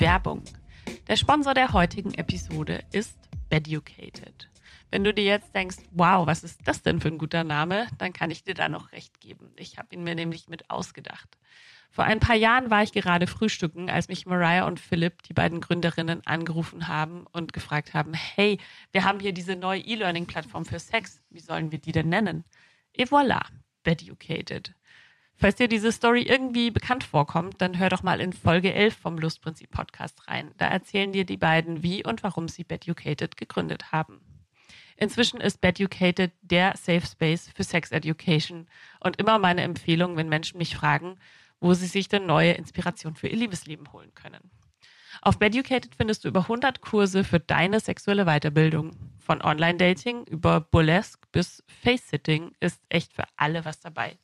Werbung. Der Sponsor der heutigen Episode ist Beducated. Wenn du dir jetzt denkst, wow, was ist das denn für ein guter Name, dann kann ich dir da noch recht geben. Ich habe ihn mir nämlich mit ausgedacht. Vor ein paar Jahren war ich gerade frühstücken, als mich Mariah und Philipp, die beiden Gründerinnen, angerufen haben und gefragt haben, hey, wir haben hier diese neue E-Learning-Plattform für Sex. Wie sollen wir die denn nennen? Et voilà, Beducated. Falls dir diese Story irgendwie bekannt vorkommt, dann hör doch mal in Folge 11 vom Lustprinzip Podcast rein. Da erzählen dir die beiden, wie und warum sie Beducated gegründet haben. Inzwischen ist Beducated der Safe Space für Sex Education und immer meine Empfehlung, wenn Menschen mich fragen, wo sie sich denn neue Inspiration für ihr Liebesleben holen können. Auf Beducated findest du über 100 Kurse für deine sexuelle Weiterbildung. Von Online-Dating über Burlesque bis Face-Sitting ist echt für alle was dabei.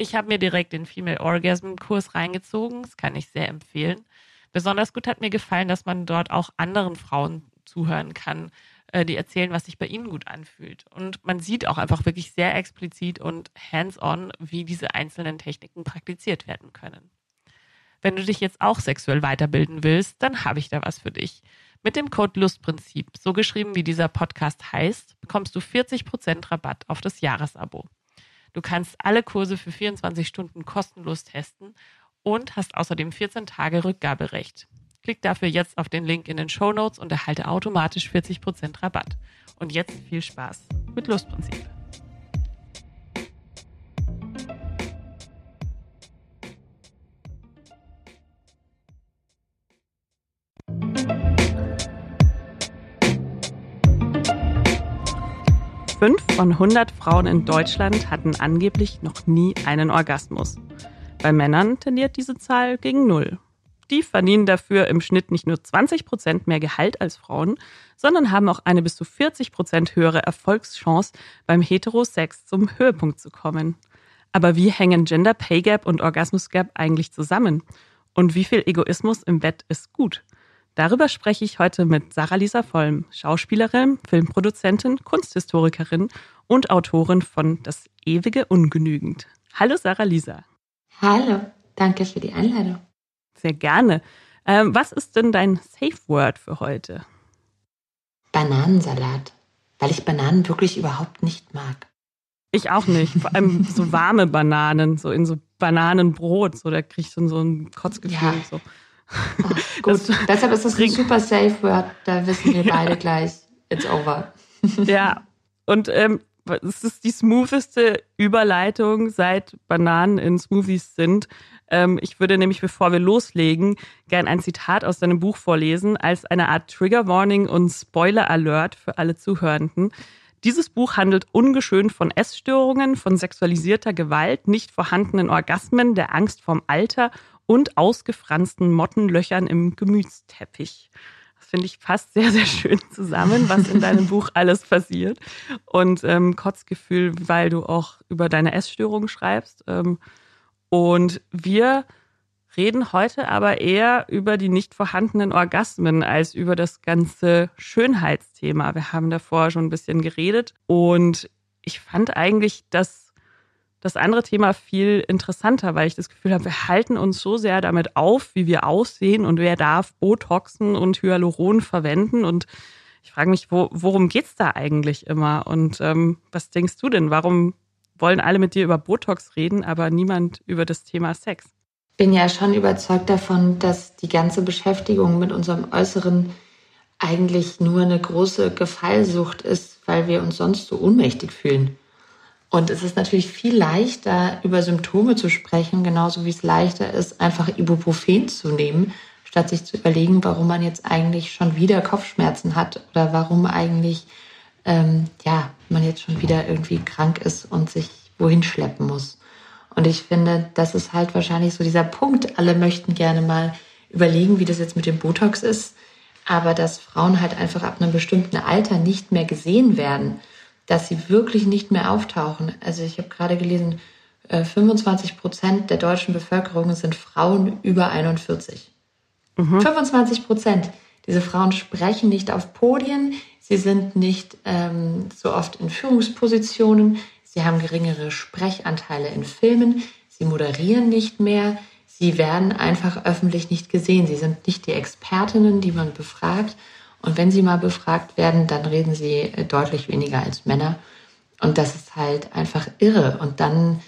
Ich habe mir direkt den Female Orgasm Kurs reingezogen. Das kann ich sehr empfehlen. Besonders gut hat mir gefallen, dass man dort auch anderen Frauen zuhören kann, äh, die erzählen, was sich bei ihnen gut anfühlt. Und man sieht auch einfach wirklich sehr explizit und hands-on, wie diese einzelnen Techniken praktiziert werden können. Wenn du dich jetzt auch sexuell weiterbilden willst, dann habe ich da was für dich. Mit dem Code Lustprinzip, so geschrieben wie dieser Podcast heißt, bekommst du 40% Rabatt auf das Jahresabo. Du kannst alle Kurse für 24 Stunden kostenlos testen und hast außerdem 14 Tage Rückgaberecht. Klick dafür jetzt auf den Link in den Show Notes und erhalte automatisch 40% Rabatt. Und jetzt viel Spaß mit Lustprinzip. Fünf von 100 Frauen in Deutschland hatten angeblich noch nie einen Orgasmus. Bei Männern tendiert diese Zahl gegen Null. Die verdienen dafür im Schnitt nicht nur 20 Prozent mehr Gehalt als Frauen, sondern haben auch eine bis zu 40 Prozent höhere Erfolgschance, beim Heterosex zum Höhepunkt zu kommen. Aber wie hängen Gender Pay Gap und Orgasmus Gap eigentlich zusammen? Und wie viel Egoismus im Bett ist gut? Darüber spreche ich heute mit Sarah Lisa Vollm, Schauspielerin, Filmproduzentin, Kunsthistorikerin und Autorin von Das ewige Ungenügend. Hallo Sarah Lisa. Hallo, danke für die Einladung. Sehr gerne. Ähm, was ist denn dein Safe Word für heute? Bananensalat, weil ich Bananen wirklich überhaupt nicht mag. Ich auch nicht. Vor allem so warme Bananen, so in so Bananenbrot. So, da kriege ich dann so ein Kotzgefühl. Ja. So. Oh, gut, das, deshalb ist das ein super Safe Word. Da wissen wir beide gleich, it's over. ja, und ähm, es ist die smootheste Überleitung, seit Bananen in Smoothies sind. Ähm, ich würde nämlich, bevor wir loslegen, gern ein Zitat aus deinem Buch vorlesen, als eine Art Trigger Warning und Spoiler Alert für alle Zuhörenden. Dieses Buch handelt ungeschönt von Essstörungen, von sexualisierter Gewalt, nicht vorhandenen Orgasmen, der Angst vorm Alter und ausgefransten Mottenlöchern im Gemütsteppich. Das finde ich passt sehr, sehr schön zusammen, was in deinem Buch alles passiert. Und ähm, Kotzgefühl, weil du auch über deine Essstörung schreibst. Ähm, und wir reden heute aber eher über die nicht vorhandenen Orgasmen als über das ganze Schönheitsthema. Wir haben davor schon ein bisschen geredet und ich fand eigentlich das, das andere Thema viel interessanter, weil ich das Gefühl habe, wir halten uns so sehr damit auf, wie wir aussehen und wer darf Botoxen und Hyaluron verwenden und ich frage mich, wo, worum geht's da eigentlich immer? Und ähm, was denkst du denn? Warum wollen alle mit dir über Botox reden, aber niemand über das Thema Sex. Bin ja schon überzeugt davon, dass die ganze Beschäftigung mit unserem Äußeren eigentlich nur eine große Gefallsucht ist, weil wir uns sonst so ohnmächtig fühlen. Und es ist natürlich viel leichter, über Symptome zu sprechen, genauso wie es leichter ist, einfach Ibuprofen zu nehmen, statt sich zu überlegen, warum man jetzt eigentlich schon wieder Kopfschmerzen hat oder warum eigentlich ähm, ja, man jetzt schon wieder irgendwie krank ist und sich wohin schleppen muss. Und ich finde, das ist halt wahrscheinlich so dieser Punkt. Alle möchten gerne mal überlegen, wie das jetzt mit dem Botox ist, aber dass Frauen halt einfach ab einem bestimmten Alter nicht mehr gesehen werden, dass sie wirklich nicht mehr auftauchen. Also ich habe gerade gelesen, 25 äh, Prozent der deutschen Bevölkerung sind Frauen über 41. Mhm. 25 Prozent. Diese Frauen sprechen nicht auf Podien, Sie sind nicht ähm, so oft in Führungspositionen. Sie haben geringere Sprechanteile in Filmen. Sie moderieren nicht mehr. sie werden einfach öffentlich nicht gesehen. Sie sind nicht die Expertinnen, die man befragt. Und wenn sie mal befragt werden, dann reden sie äh, deutlich weniger als Männer. Und das ist halt einfach irre. Und dann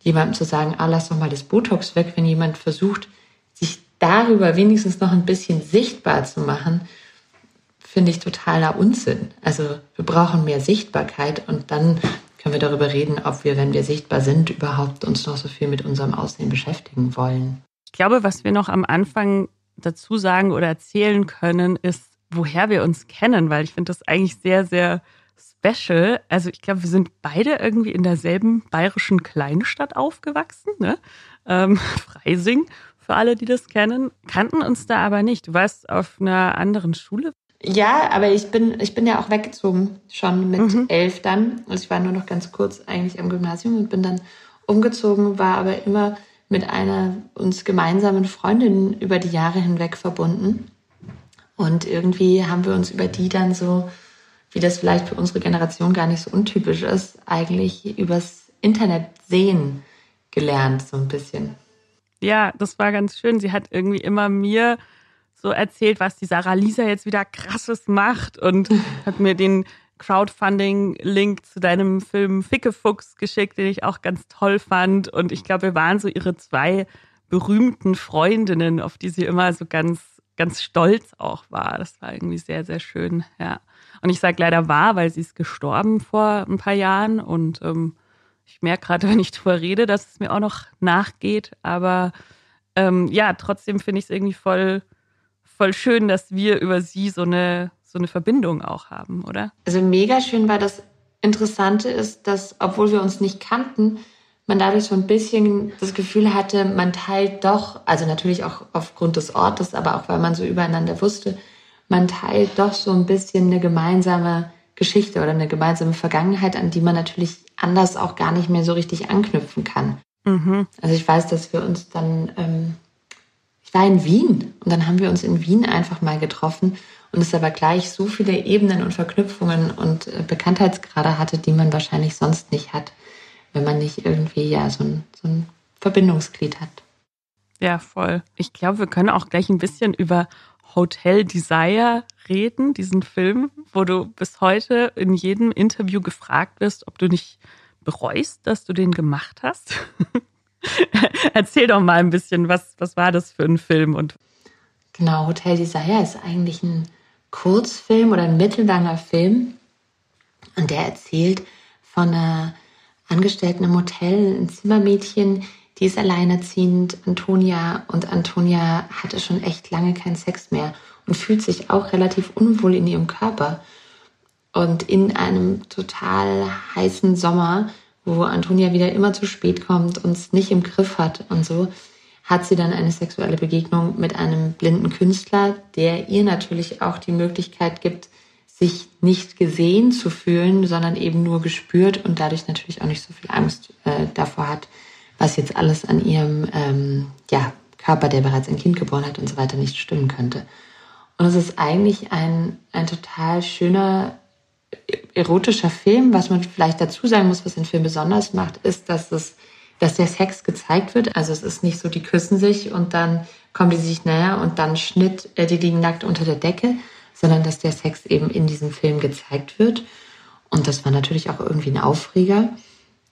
jemandem zu sagen, ah, lass doch mal das Botox weg, wenn jemand versucht, sich darüber wenigstens noch ein bisschen sichtbar zu machen, finde ich totaler Unsinn. Also wir brauchen mehr Sichtbarkeit und dann können wir darüber reden, ob wir, wenn wir sichtbar sind, überhaupt uns noch so viel mit unserem Aussehen beschäftigen wollen. Ich glaube, was wir noch am Anfang dazu sagen oder erzählen können, ist, woher wir uns kennen, weil ich finde das eigentlich sehr, sehr special. Also ich glaube, wir sind beide irgendwie in derselben bayerischen Kleinstadt aufgewachsen, ne? Ähm, Freising, für alle, die das kennen, kannten uns da aber nicht. Du warst auf einer anderen Schule. Ja, aber ich bin, ich bin ja auch weggezogen, schon mit mhm. elf dann. Also ich war nur noch ganz kurz eigentlich am Gymnasium und bin dann umgezogen, war aber immer mit einer uns gemeinsamen Freundin über die Jahre hinweg verbunden. Und irgendwie haben wir uns über die dann so, wie das vielleicht für unsere Generation gar nicht so untypisch ist, eigentlich übers Internet sehen gelernt, so ein bisschen. Ja, das war ganz schön. Sie hat irgendwie immer mir so erzählt, was die Sarah Lisa jetzt wieder krasses macht und hat mir den Crowdfunding-Link zu deinem Film Fickefuchs geschickt, den ich auch ganz toll fand. Und ich glaube, wir waren so ihre zwei berühmten Freundinnen, auf die sie immer so ganz, ganz stolz auch war. Das war irgendwie sehr, sehr schön, ja. Und ich sage leider war, weil sie ist gestorben vor ein paar Jahren und ähm, ich merke gerade, wenn ich drüber rede, dass es mir auch noch nachgeht. Aber ähm, ja, trotzdem finde ich es irgendwie voll voll schön, dass wir über sie so eine, so eine Verbindung auch haben, oder? Also mega schön, weil das Interessante ist, dass, obwohl wir uns nicht kannten, man dadurch so ein bisschen das Gefühl hatte, man teilt doch, also natürlich auch aufgrund des Ortes, aber auch weil man so übereinander wusste, man teilt doch so ein bisschen eine gemeinsame Geschichte oder eine gemeinsame Vergangenheit, an die man natürlich anders auch gar nicht mehr so richtig anknüpfen kann. Mhm. Also ich weiß, dass wir uns dann ähm, war in Wien und dann haben wir uns in Wien einfach mal getroffen und es aber gleich so viele Ebenen und Verknüpfungen und äh, Bekanntheitsgrade hatte, die man wahrscheinlich sonst nicht hat, wenn man nicht irgendwie ja so ein, so ein Verbindungsglied hat. Ja, voll. Ich glaube, wir können auch gleich ein bisschen über Hotel Desire reden, diesen Film, wo du bis heute in jedem Interview gefragt wirst, ob du nicht bereust, dass du den gemacht hast. Erzähl doch mal ein bisschen, was, was war das für ein Film? Und genau, Hotel Desire ist eigentlich ein Kurzfilm oder ein mittellanger Film. Und der erzählt von einer Angestellten im Hotel, ein Zimmermädchen, die ist alleinerziehend, Antonia. Und Antonia hatte schon echt lange keinen Sex mehr und fühlt sich auch relativ unwohl in ihrem Körper. Und in einem total heißen Sommer wo Antonia wieder immer zu spät kommt und es nicht im Griff hat und so, hat sie dann eine sexuelle Begegnung mit einem blinden Künstler, der ihr natürlich auch die Möglichkeit gibt, sich nicht gesehen zu fühlen, sondern eben nur gespürt und dadurch natürlich auch nicht so viel Angst äh, davor hat, was jetzt alles an ihrem ähm, ja, Körper, der bereits ein Kind geboren hat und so weiter, nicht stimmen könnte. Und es ist eigentlich ein, ein total schöner erotischer Film. Was man vielleicht dazu sagen muss, was den Film besonders macht, ist, dass es, dass der Sex gezeigt wird. Also es ist nicht so, die küssen sich und dann kommen die sich näher und dann Schnitt, äh, die liegen nackt unter der Decke, sondern dass der Sex eben in diesem Film gezeigt wird. Und das war natürlich auch irgendwie ein Aufreger.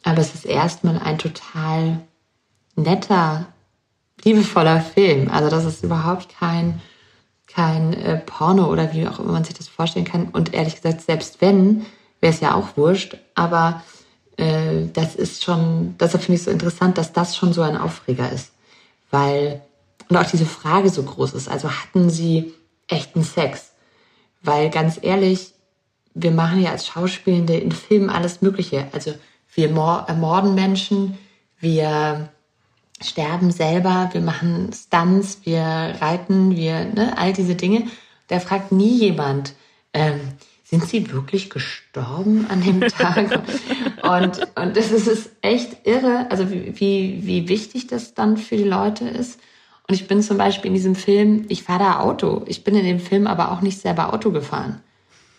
Aber es ist erstmal ein total netter, liebevoller Film. Also das ist überhaupt kein kein äh, Porno oder wie auch immer man sich das vorstellen kann. Und ehrlich gesagt, selbst wenn, wäre es ja auch wurscht. Aber äh, das ist schon, deshalb finde ich so interessant, dass das schon so ein Aufreger ist. Weil, und auch diese Frage so groß ist. Also hatten sie echten Sex? Weil ganz ehrlich, wir machen ja als Schauspielende in Filmen alles Mögliche. Also wir ermorden Menschen, wir sterben selber, wir machen Stunts, wir reiten, wir, ne, all diese Dinge. Da fragt nie jemand, ähm, sind sie wirklich gestorben an dem Tag? und, und das ist, echt irre, also wie, wie, wie wichtig das dann für die Leute ist. Und ich bin zum Beispiel in diesem Film, ich fahre da Auto. Ich bin in dem Film aber auch nicht selber Auto gefahren.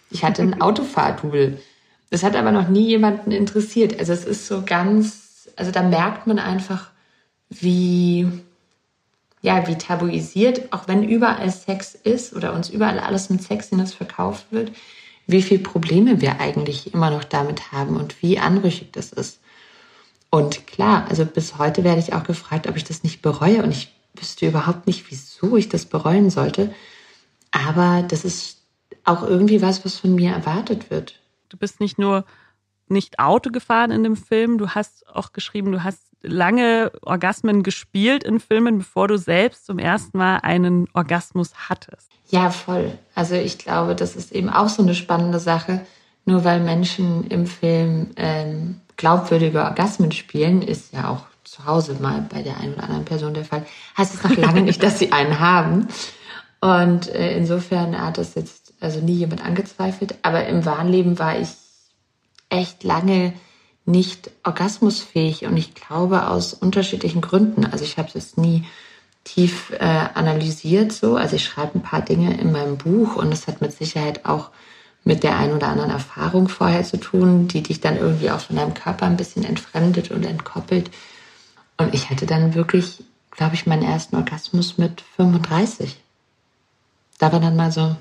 Ich hatte ein Autofahrdouble. Das hat aber noch nie jemanden interessiert. Also es ist so ganz, also da merkt man einfach, wie, ja, wie tabuisiert, auch wenn überall Sex ist oder uns überall alles mit Sexiness verkauft wird, wie viele Probleme wir eigentlich immer noch damit haben und wie anrüchig das ist. Und klar, also bis heute werde ich auch gefragt, ob ich das nicht bereue und ich wüsste überhaupt nicht, wieso ich das bereuen sollte. Aber das ist auch irgendwie was, was von mir erwartet wird. Du bist nicht nur nicht Auto gefahren in dem Film, du hast auch geschrieben, du hast lange Orgasmen gespielt in Filmen, bevor du selbst zum ersten Mal einen Orgasmus hattest. Ja, voll. Also ich glaube, das ist eben auch so eine spannende Sache. Nur weil Menschen im Film ähm, glaubwürdige Orgasmen spielen, ist ja auch zu Hause mal bei der einen oder anderen Person der Fall, heißt es noch lange nicht, dass sie einen haben. Und äh, insofern hat das jetzt also nie jemand angezweifelt. Aber im Wahnleben war ich echt lange nicht orgasmusfähig und ich glaube aus unterschiedlichen Gründen. Also ich habe es nie tief äh, analysiert so. Also ich schreibe ein paar Dinge in meinem Buch und es hat mit Sicherheit auch mit der einen oder anderen Erfahrung vorher zu tun, die dich dann irgendwie auch von deinem Körper ein bisschen entfremdet und entkoppelt. Und ich hatte dann wirklich, glaube ich, meinen ersten Orgasmus mit 35. Da war dann mal so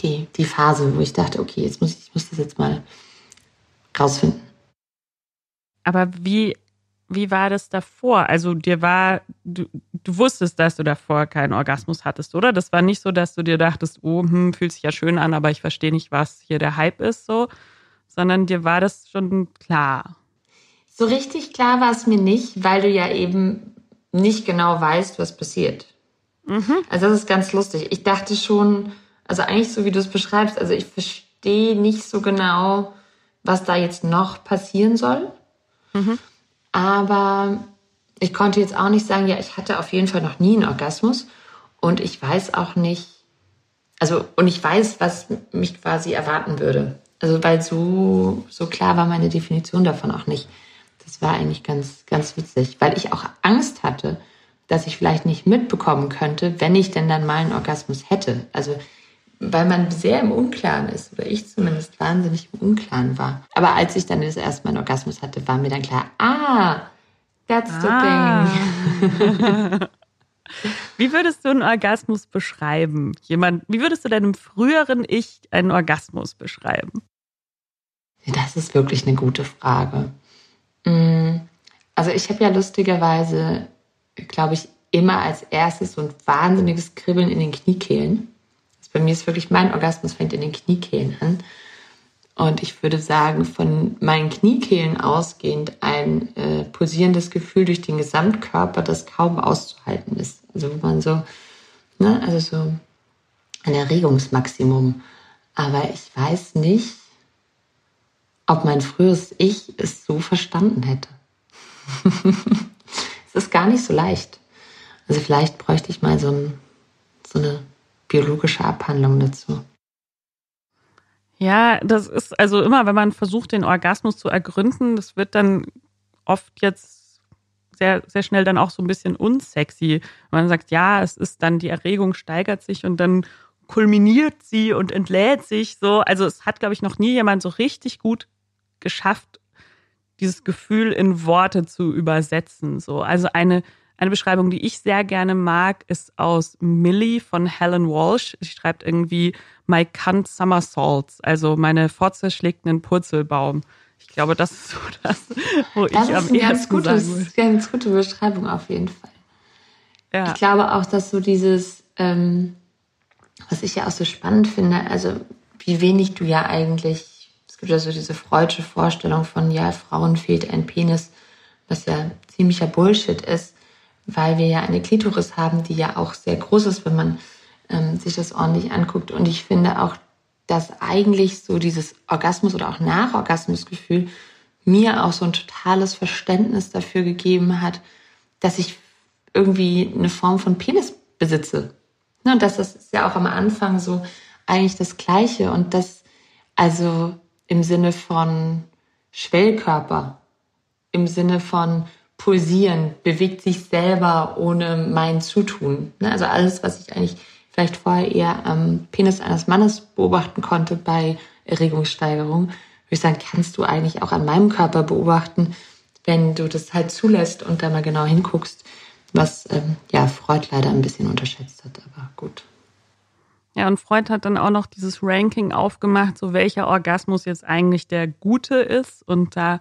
die, die Phase, wo ich dachte, okay, jetzt muss ich, ich muss das jetzt mal rausfinden. Aber wie, wie war das davor? Also dir war, du, du wusstest, dass du davor keinen Orgasmus hattest, oder? Das war nicht so, dass du dir dachtest, oh, hm, fühlt sich ja schön an, aber ich verstehe nicht, was hier der Hype ist, so, sondern dir war das schon klar. So richtig klar war es mir nicht, weil du ja eben nicht genau weißt, was passiert. Mhm. Also das ist ganz lustig. Ich dachte schon, also eigentlich so wie du es beschreibst, also ich verstehe nicht so genau, was da jetzt noch passieren soll. Mhm. Aber ich konnte jetzt auch nicht sagen, ja, ich hatte auf jeden Fall noch nie einen Orgasmus und ich weiß auch nicht, also und ich weiß, was mich quasi erwarten würde. Also weil so so klar war meine Definition davon auch nicht. Das war eigentlich ganz ganz witzig, weil ich auch Angst hatte, dass ich vielleicht nicht mitbekommen könnte, wenn ich denn dann mal einen Orgasmus hätte. Also weil man sehr im Unklaren ist, oder ich zumindest wahnsinnig im Unklaren war. Aber als ich dann das erste Mal einen Orgasmus hatte, war mir dann klar, ah, that's the ah. thing. Wie würdest du einen Orgasmus beschreiben? Jemand, wie würdest du deinem früheren Ich einen Orgasmus beschreiben? Das ist wirklich eine gute Frage. Mm, also ich habe ja lustigerweise, glaube ich, immer als erstes so ein wahnsinniges Kribbeln in den Kniekehlen. Bei mir ist wirklich mein Orgasmus fängt in den Kniekehlen an. Und ich würde sagen, von meinen Kniekehlen ausgehend ein äh, pulsierendes Gefühl durch den Gesamtkörper, das kaum auszuhalten ist. Also wo man so, ne, also so ein Erregungsmaximum. Aber ich weiß nicht, ob mein frühes Ich es so verstanden hätte. es ist gar nicht so leicht. Also vielleicht bräuchte ich mal so, ein, so eine biologische Abhandlung dazu. Ja, das ist also immer, wenn man versucht, den Orgasmus zu ergründen, das wird dann oft jetzt sehr, sehr schnell dann auch so ein bisschen unsexy. Man sagt, ja, es ist dann, die Erregung steigert sich und dann kulminiert sie und entlädt sich so. Also es hat, glaube ich, noch nie jemand so richtig gut geschafft, dieses Gefühl in Worte zu übersetzen. So, also eine eine Beschreibung, die ich sehr gerne mag, ist aus Millie von Helen Walsh. Sie schreibt irgendwie My Cunt Somersaults, also meine Fotze schlägt einen Purzelbaum. Ich glaube, das ist so das, wo das ich am ehesten ganz gutes, sagen würde. ganz gute Beschreibung auf jeden Fall. Ja. Ich glaube auch, dass so dieses, ähm, was ich ja auch so spannend finde, also wie wenig du ja eigentlich, es gibt ja so diese freudsche Vorstellung von, ja, Frauen fehlt ein Penis, was ja ziemlicher Bullshit ist weil wir ja eine Klitoris haben, die ja auch sehr groß ist, wenn man ähm, sich das ordentlich anguckt. Und ich finde auch, dass eigentlich so dieses Orgasmus oder auch Nachorgasmusgefühl mir auch so ein totales Verständnis dafür gegeben hat, dass ich irgendwie eine Form von Penis besitze. Und das ist ja auch am Anfang so eigentlich das Gleiche. Und das also im Sinne von Schwellkörper, im Sinne von pulsieren, bewegt sich selber ohne mein Zutun. Ne? Also alles, was ich eigentlich vielleicht vorher eher am Penis eines Mannes beobachten konnte bei Erregungssteigerung, würde ich sagen, kannst du eigentlich auch an meinem Körper beobachten, wenn du das halt zulässt und da mal genau hinguckst, was ähm, ja Freud leider ein bisschen unterschätzt hat, aber gut. Ja, und Freud hat dann auch noch dieses Ranking aufgemacht, so welcher Orgasmus jetzt eigentlich der gute ist und da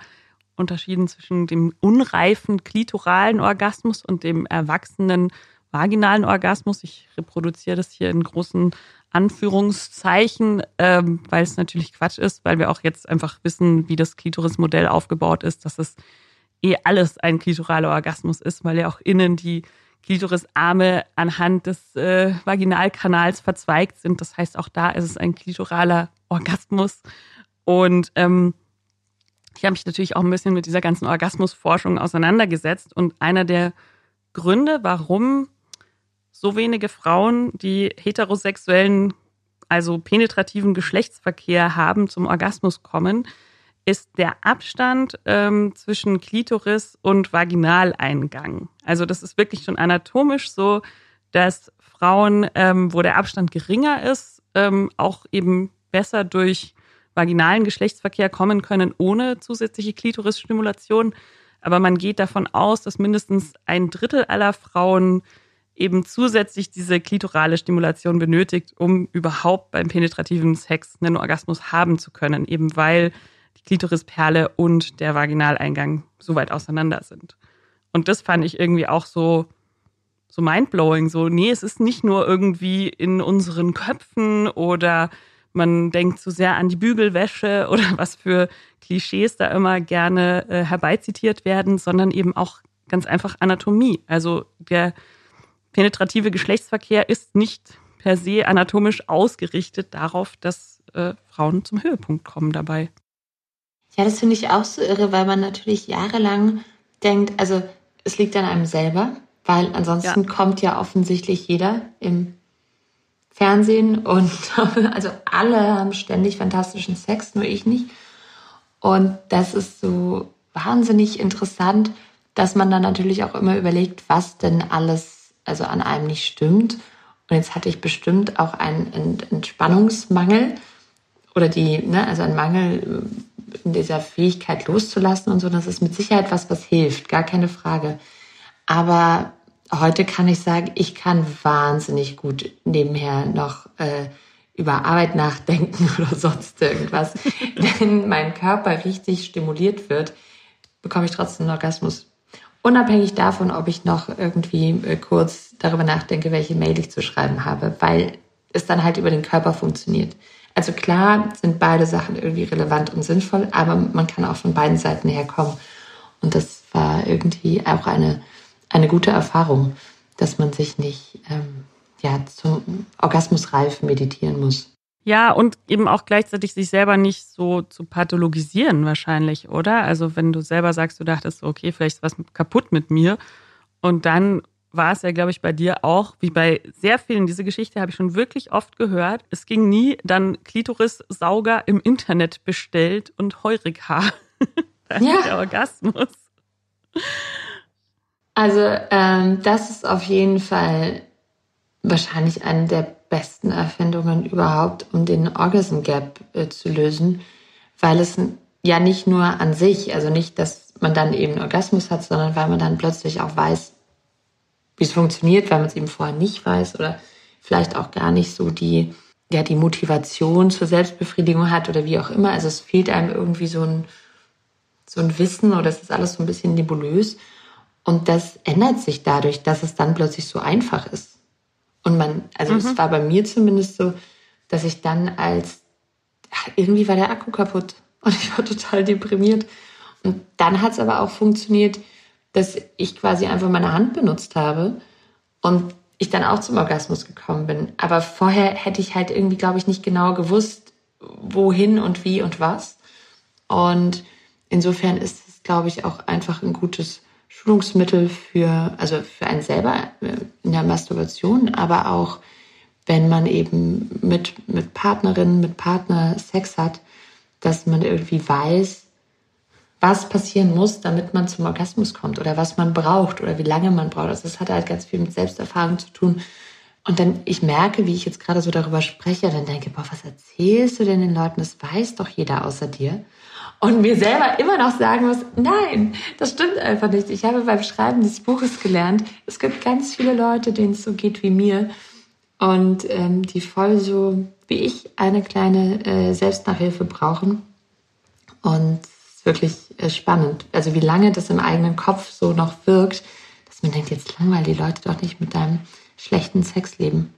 unterschieden zwischen dem unreifen klitoralen Orgasmus und dem erwachsenen vaginalen Orgasmus. Ich reproduziere das hier in großen Anführungszeichen, ähm, weil es natürlich Quatsch ist, weil wir auch jetzt einfach wissen, wie das Klitorismodell aufgebaut ist, dass es eh alles ein klitoraler Orgasmus ist, weil ja auch innen die Klitorisarme anhand des äh, Vaginalkanals verzweigt sind. Das heißt, auch da ist es ein klitoraler Orgasmus. Und ähm, ich habe mich natürlich auch ein bisschen mit dieser ganzen Orgasmusforschung auseinandergesetzt. Und einer der Gründe, warum so wenige Frauen, die heterosexuellen, also penetrativen Geschlechtsverkehr haben, zum Orgasmus kommen, ist der Abstand ähm, zwischen Klitoris und Vaginaleingang. Also das ist wirklich schon anatomisch so, dass Frauen, ähm, wo der Abstand geringer ist, ähm, auch eben besser durch vaginalen Geschlechtsverkehr kommen können ohne zusätzliche Klitorisstimulation. Aber man geht davon aus, dass mindestens ein Drittel aller Frauen eben zusätzlich diese klitorale Stimulation benötigt, um überhaupt beim penetrativen Sex einen Orgasmus haben zu können, eben weil die Klitorisperle und der Vaginaleingang so weit auseinander sind. Und das fand ich irgendwie auch so, so mindblowing. So, nee, es ist nicht nur irgendwie in unseren Köpfen oder man denkt zu sehr an die Bügelwäsche oder was für Klischees da immer gerne äh, herbeizitiert werden, sondern eben auch ganz einfach Anatomie. Also der penetrative Geschlechtsverkehr ist nicht per se anatomisch ausgerichtet darauf, dass äh, Frauen zum Höhepunkt kommen dabei. Ja, das finde ich auch so irre, weil man natürlich jahrelang denkt, also es liegt an einem selber, weil ansonsten ja. kommt ja offensichtlich jeder im Fernsehen und also alle haben ständig fantastischen Sex, nur ich nicht. Und das ist so wahnsinnig interessant, dass man dann natürlich auch immer überlegt, was denn alles also an einem nicht stimmt. Und jetzt hatte ich bestimmt auch einen Entspannungsmangel oder die, ne, also einen Mangel in dieser Fähigkeit loszulassen und so, das ist mit Sicherheit was, was hilft, gar keine Frage. Aber heute kann ich sagen, ich kann wahnsinnig gut nebenher noch äh, über Arbeit nachdenken oder sonst irgendwas. Wenn mein Körper richtig stimuliert wird, bekomme ich trotzdem einen Orgasmus. Unabhängig davon, ob ich noch irgendwie äh, kurz darüber nachdenke, welche Mail ich zu schreiben habe, weil es dann halt über den Körper funktioniert. Also klar sind beide Sachen irgendwie relevant und sinnvoll, aber man kann auch von beiden Seiten herkommen. Und das war irgendwie auch eine, eine gute Erfahrung, dass man sich nicht ähm, ja, zum Orgasmusreif meditieren muss. Ja, und eben auch gleichzeitig sich selber nicht so zu pathologisieren wahrscheinlich, oder? Also wenn du selber sagst, du dachtest, okay, vielleicht ist was kaputt mit mir und dann war es ja, glaube ich, bei dir auch, wie bei sehr vielen, diese Geschichte habe ich schon wirklich oft gehört. Es ging nie dann Klitoris-Sauger im Internet bestellt und Heurika. ja. der Orgasmus. Also ähm, das ist auf jeden Fall wahrscheinlich eine der besten Erfindungen überhaupt, um den Orgasm Gap äh, zu lösen, weil es ja nicht nur an sich, also nicht, dass man dann eben Orgasmus hat, sondern weil man dann plötzlich auch weiß, wie es funktioniert, weil man es eben vorher nicht weiß oder vielleicht auch gar nicht so die, ja, die Motivation zur Selbstbefriedigung hat oder wie auch immer. Also es fehlt einem irgendwie so ein, so ein Wissen oder es ist alles so ein bisschen nebulös. Und das ändert sich dadurch, dass es dann plötzlich so einfach ist. Und man, also mhm. es war bei mir zumindest so, dass ich dann als, ach, irgendwie war der Akku kaputt und ich war total deprimiert. Und dann hat es aber auch funktioniert, dass ich quasi einfach meine Hand benutzt habe und ich dann auch zum Orgasmus gekommen bin. Aber vorher hätte ich halt irgendwie, glaube ich, nicht genau gewusst, wohin und wie und was. Und insofern ist es, glaube ich, auch einfach ein gutes Schulungsmittel für, also für einen selber äh, in der Masturbation, aber auch wenn man eben mit, mit Partnerinnen, mit Partner Sex hat, dass man irgendwie weiß, was passieren muss, damit man zum Orgasmus kommt oder was man braucht oder wie lange man braucht. Also das hat halt ganz viel mit Selbsterfahrung zu tun. Und dann, ich merke, wie ich jetzt gerade so darüber spreche, dann denke, boah, was erzählst du denn den Leuten? Das weiß doch jeder außer dir. und mir selber immer noch sagen muss, nein, das stimmt einfach nicht. Ich habe beim Schreiben des Buches gelernt, es gibt ganz viele Leute, denen es so geht wie mir und ähm, die voll so wie ich eine kleine äh, Selbstnachhilfe brauchen. Und wirklich spannend. Also wie lange das im eigenen Kopf so noch wirkt, dass man denkt, jetzt langweilen die Leute doch nicht mit deinem schlechten Sexleben.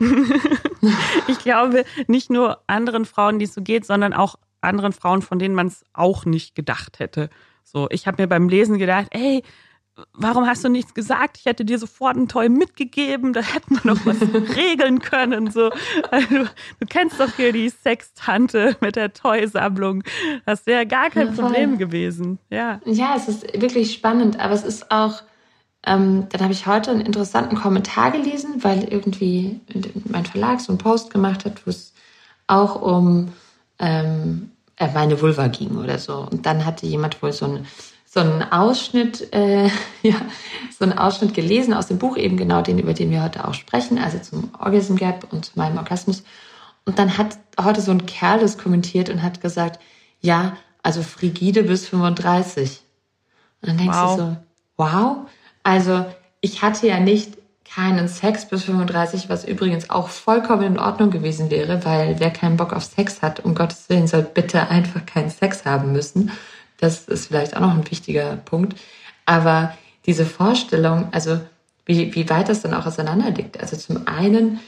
ich glaube, nicht nur anderen Frauen, die es so geht, sondern auch anderen Frauen, von denen man es auch nicht gedacht hätte. So, ich habe mir beim Lesen gedacht, ey, warum hast du nichts gesagt? Ich hätte dir sofort einen Toy mitgegeben, da hätten wir noch was regeln können. So, also, du kennst doch hier die Sextante mit der Toy-Sammlung. Das wäre gar kein ja, Problem gewesen. Ja. ja, es ist wirklich spannend, aber es ist auch, ähm, dann habe ich heute einen interessanten Kommentar gelesen, weil irgendwie mein Verlag so einen Post gemacht hat, wo es auch um ähm, äh, meine Vulva ging oder so. Und dann hatte jemand wohl so ein so einen Ausschnitt, äh, ja, so einen Ausschnitt gelesen aus dem Buch, eben genau den, über den wir heute auch sprechen, also zum Orgasm Gap und zu meinem Orgasmus. Und dann hat heute so ein Kerl das kommentiert und hat gesagt, ja, also frigide bis 35. Und dann denkst wow. du so, wow, also ich hatte ja nicht keinen Sex bis 35, was übrigens auch vollkommen in Ordnung gewesen wäre, weil wer keinen Bock auf Sex hat, um Gottes Willen, soll bitte einfach keinen Sex haben müssen. Das ist vielleicht auch noch ein wichtiger Punkt. Aber diese Vorstellung, also wie, wie weit das dann auch auseinander liegt. Also zum einen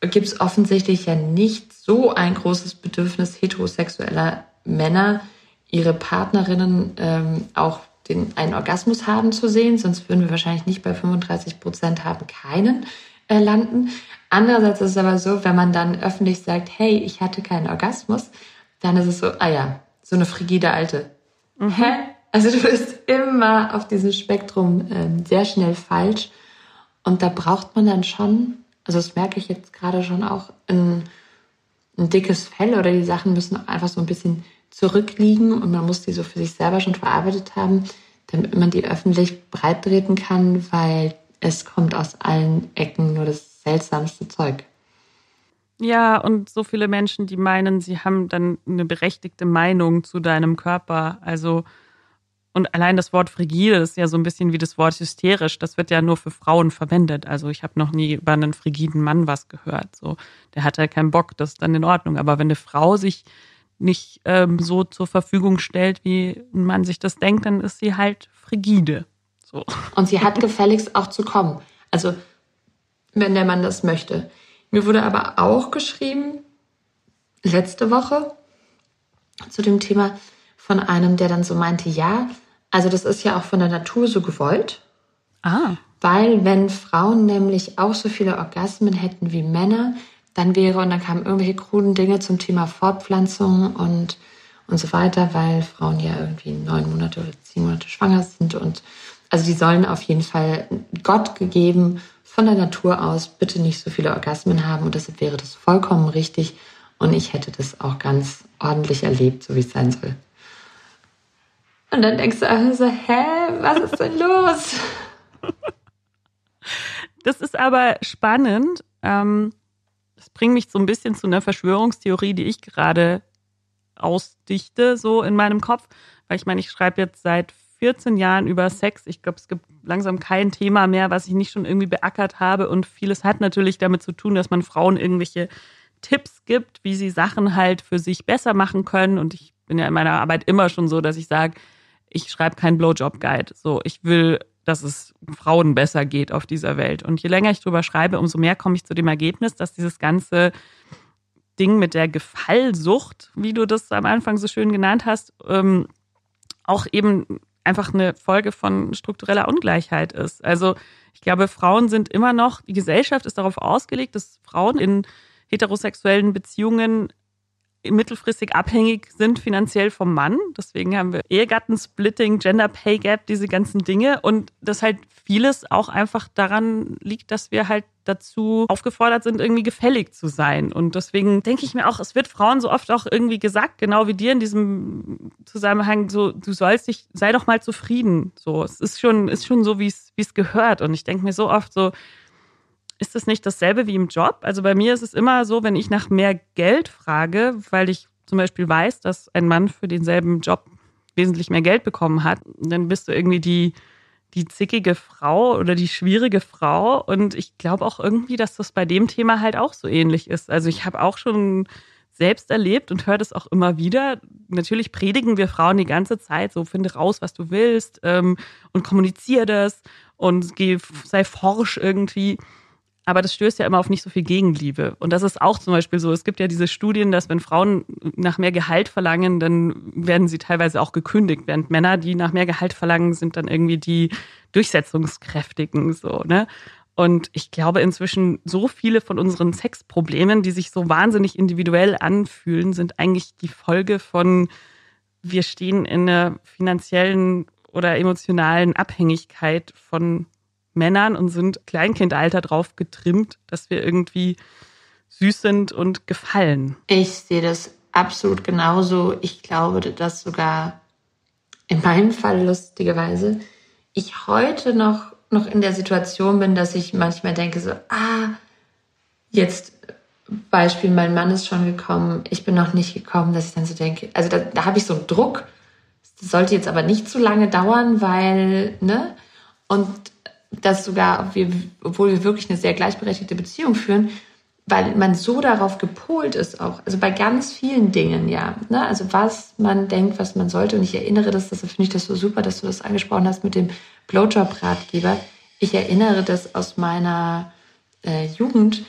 gibt es offensichtlich ja nicht so ein großes Bedürfnis heterosexueller Männer, ihre Partnerinnen ähm, auch den, einen Orgasmus haben zu sehen, sonst würden wir wahrscheinlich nicht bei 35 Prozent haben keinen äh, landen. Andererseits ist es aber so, wenn man dann öffentlich sagt, hey, ich hatte keinen Orgasmus, dann ist es so, ah ja, so eine frigide Alte. Mhm. Also du bist immer auf diesem Spektrum äh, sehr schnell falsch. Und da braucht man dann schon, also das merke ich jetzt gerade schon auch, ein, ein dickes Fell oder die Sachen müssen einfach so ein bisschen zurückliegen und man muss die so für sich selber schon verarbeitet haben, damit man die öffentlich breittreten kann, weil es kommt aus allen Ecken nur das seltsamste Zeug. Ja, und so viele Menschen, die meinen, sie haben dann eine berechtigte Meinung zu deinem Körper. Also, und allein das Wort frigide ist ja so ein bisschen wie das Wort hysterisch. Das wird ja nur für Frauen verwendet. Also, ich habe noch nie über einen frigiden Mann was gehört. So, der hat ja keinen Bock, das ist dann in Ordnung. Aber wenn eine Frau sich nicht ähm, so zur Verfügung stellt, wie man sich das denkt, dann ist sie halt frigide. So. Und sie hat gefälligst auch zu kommen. Also, wenn der Mann das möchte. Mir wurde aber auch geschrieben, letzte Woche, zu dem Thema von einem, der dann so meinte, ja, also das ist ja auch von der Natur so gewollt. Ah. Weil wenn Frauen nämlich auch so viele Orgasmen hätten wie Männer, dann wäre, und dann kamen irgendwelche kruden Dinge zum Thema Fortpflanzung und, und so weiter, weil Frauen ja irgendwie neun Monate oder zehn Monate schwanger sind und also die sollen auf jeden Fall Gott gegeben von der Natur aus bitte nicht so viele Orgasmen haben und deshalb wäre das vollkommen richtig und ich hätte das auch ganz ordentlich erlebt, so wie es sein soll. Und dann denkst du also, hä, was ist denn los? Das ist aber spannend. Ähm, das bringt mich so ein bisschen zu einer Verschwörungstheorie, die ich gerade ausdichte, so in meinem Kopf. Weil ich meine, ich schreibe jetzt seit 14 Jahren über Sex. Ich glaube, es gibt langsam kein Thema mehr, was ich nicht schon irgendwie beackert habe. Und vieles hat natürlich damit zu tun, dass man Frauen irgendwelche Tipps gibt, wie sie Sachen halt für sich besser machen können. Und ich bin ja in meiner Arbeit immer schon so, dass ich sage, ich schreibe keinen Blowjob-Guide. So, ich will, dass es Frauen besser geht auf dieser Welt. Und je länger ich drüber schreibe, umso mehr komme ich zu dem Ergebnis, dass dieses ganze Ding mit der Gefallsucht, wie du das am Anfang so schön genannt hast, ähm, auch eben einfach eine Folge von struktureller Ungleichheit ist. Also ich glaube, Frauen sind immer noch, die Gesellschaft ist darauf ausgelegt, dass Frauen in heterosexuellen Beziehungen mittelfristig abhängig sind finanziell vom Mann. Deswegen haben wir Ehegattensplitting, Gender Pay Gap, diese ganzen Dinge. Und dass halt vieles auch einfach daran liegt, dass wir halt dazu aufgefordert sind, irgendwie gefällig zu sein. Und deswegen denke ich mir auch, es wird Frauen so oft auch irgendwie gesagt, genau wie dir in diesem Zusammenhang, so, du sollst dich, sei doch mal zufrieden. So, es ist schon, ist schon so, wie es, wie es gehört. Und ich denke mir so oft so, ist das nicht dasselbe wie im Job? Also bei mir ist es immer so, wenn ich nach mehr Geld frage, weil ich zum Beispiel weißt, dass ein Mann für denselben Job wesentlich mehr Geld bekommen hat, dann bist du irgendwie die, die zickige Frau oder die schwierige Frau. Und ich glaube auch irgendwie, dass das bei dem Thema halt auch so ähnlich ist. Also ich habe auch schon selbst erlebt und höre das auch immer wieder. Natürlich predigen wir Frauen die ganze Zeit so, finde raus, was du willst ähm, und kommuniziere das und geh, sei forsch irgendwie. Aber das stößt ja immer auf nicht so viel Gegenliebe. Und das ist auch zum Beispiel so. Es gibt ja diese Studien, dass wenn Frauen nach mehr Gehalt verlangen, dann werden sie teilweise auch gekündigt. Während Männer, die nach mehr Gehalt verlangen, sind dann irgendwie die durchsetzungskräftigen, so, ne? Und ich glaube inzwischen, so viele von unseren Sexproblemen, die sich so wahnsinnig individuell anfühlen, sind eigentlich die Folge von, wir stehen in einer finanziellen oder emotionalen Abhängigkeit von Männern und sind Kleinkindalter drauf getrimmt, dass wir irgendwie süß sind und gefallen. Ich sehe das absolut genauso. Ich glaube, dass sogar in meinem Fall lustigerweise ich heute noch noch in der Situation bin, dass ich manchmal denke so, ah, jetzt Beispiel, mein Mann ist schon gekommen, ich bin noch nicht gekommen, dass ich dann so denke, also da, da habe ich so einen Druck, das sollte jetzt aber nicht zu lange dauern, weil, ne, und das sogar, obwohl wir wirklich eine sehr gleichberechtigte Beziehung führen, weil man so darauf gepolt ist auch, also bei ganz vielen Dingen, ja, ne, also was man denkt, was man sollte, und ich erinnere das, das finde ich das so super, dass du das angesprochen hast mit dem Blowjob-Ratgeber. Ich erinnere das aus meiner äh, Jugend,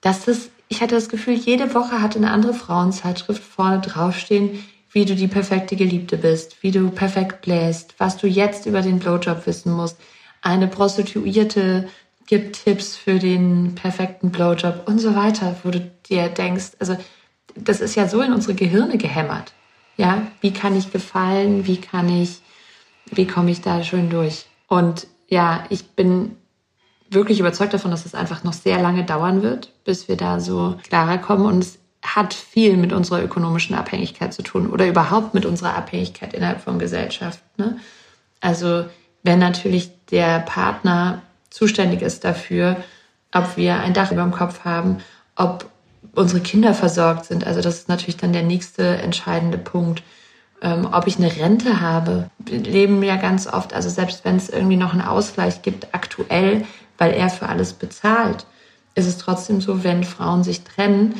dass das, ich hatte das Gefühl, jede Woche hatte eine andere Frauenzeitschrift vorne draufstehen, wie du die perfekte Geliebte bist, wie du perfekt bläst, was du jetzt über den Blowjob wissen musst. Eine Prostituierte gibt Tipps für den perfekten Blowjob und so weiter, wo du dir denkst, also das ist ja so in unsere Gehirne gehämmert. Ja, wie kann ich gefallen? Wie kann ich, wie komme ich da schön durch? Und ja, ich bin wirklich überzeugt davon, dass es einfach noch sehr lange dauern wird, bis wir da so klarer kommen. Und es hat viel mit unserer ökonomischen Abhängigkeit zu tun oder überhaupt mit unserer Abhängigkeit innerhalb von Gesellschaft. Ne? Also wenn natürlich der Partner zuständig ist dafür, ob wir ein Dach über dem Kopf haben, ob unsere Kinder versorgt sind. Also das ist natürlich dann der nächste entscheidende Punkt ähm, ob ich eine Rente habe. Wir leben ja ganz oft, also selbst wenn es irgendwie noch einen Ausgleich gibt, aktuell, weil er für alles bezahlt, ist es trotzdem so, wenn Frauen sich trennen,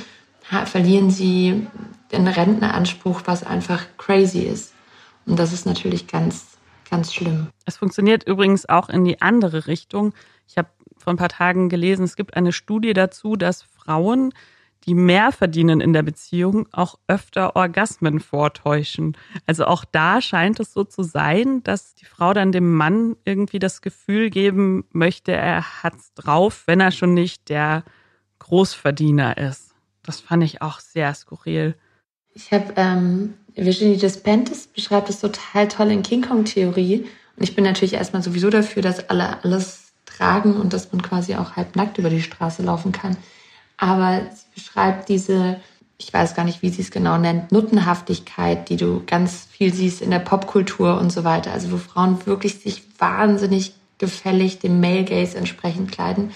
verlieren sie den Rentenanspruch, was einfach crazy ist. Und das ist natürlich ganz, ganz schlimm. Es funktioniert übrigens auch in die andere Richtung. Ich habe vor ein paar Tagen gelesen, es gibt eine Studie dazu, dass Frauen die mehr verdienen in der Beziehung, auch öfter Orgasmen vortäuschen. Also auch da scheint es so zu sein, dass die Frau dann dem Mann irgendwie das Gefühl geben möchte, er hat's drauf, wenn er schon nicht der Großverdiener ist. Das fand ich auch sehr skurril. Ich habe ähm, Virginie Despentes beschreibt es total toll in King Kong Theorie und ich bin natürlich erstmal sowieso dafür, dass alle alles tragen und dass man quasi auch halb nackt über die Straße laufen kann. Aber sie beschreibt diese, ich weiß gar nicht, wie sie es genau nennt, Nuttenhaftigkeit, die du ganz viel siehst in der Popkultur und so weiter. Also wo Frauen wirklich sich wahnsinnig gefällig dem Male Gaze entsprechend kleiden.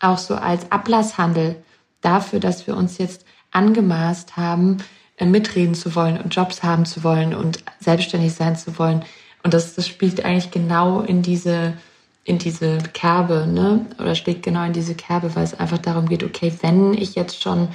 Auch so als Ablasshandel dafür, dass wir uns jetzt angemaßt haben, mitreden zu wollen und Jobs haben zu wollen und selbstständig sein zu wollen. Und das, das spielt eigentlich genau in diese in diese Kerbe, ne? Oder schlägt genau in diese Kerbe, weil es einfach darum geht, okay, wenn ich jetzt schon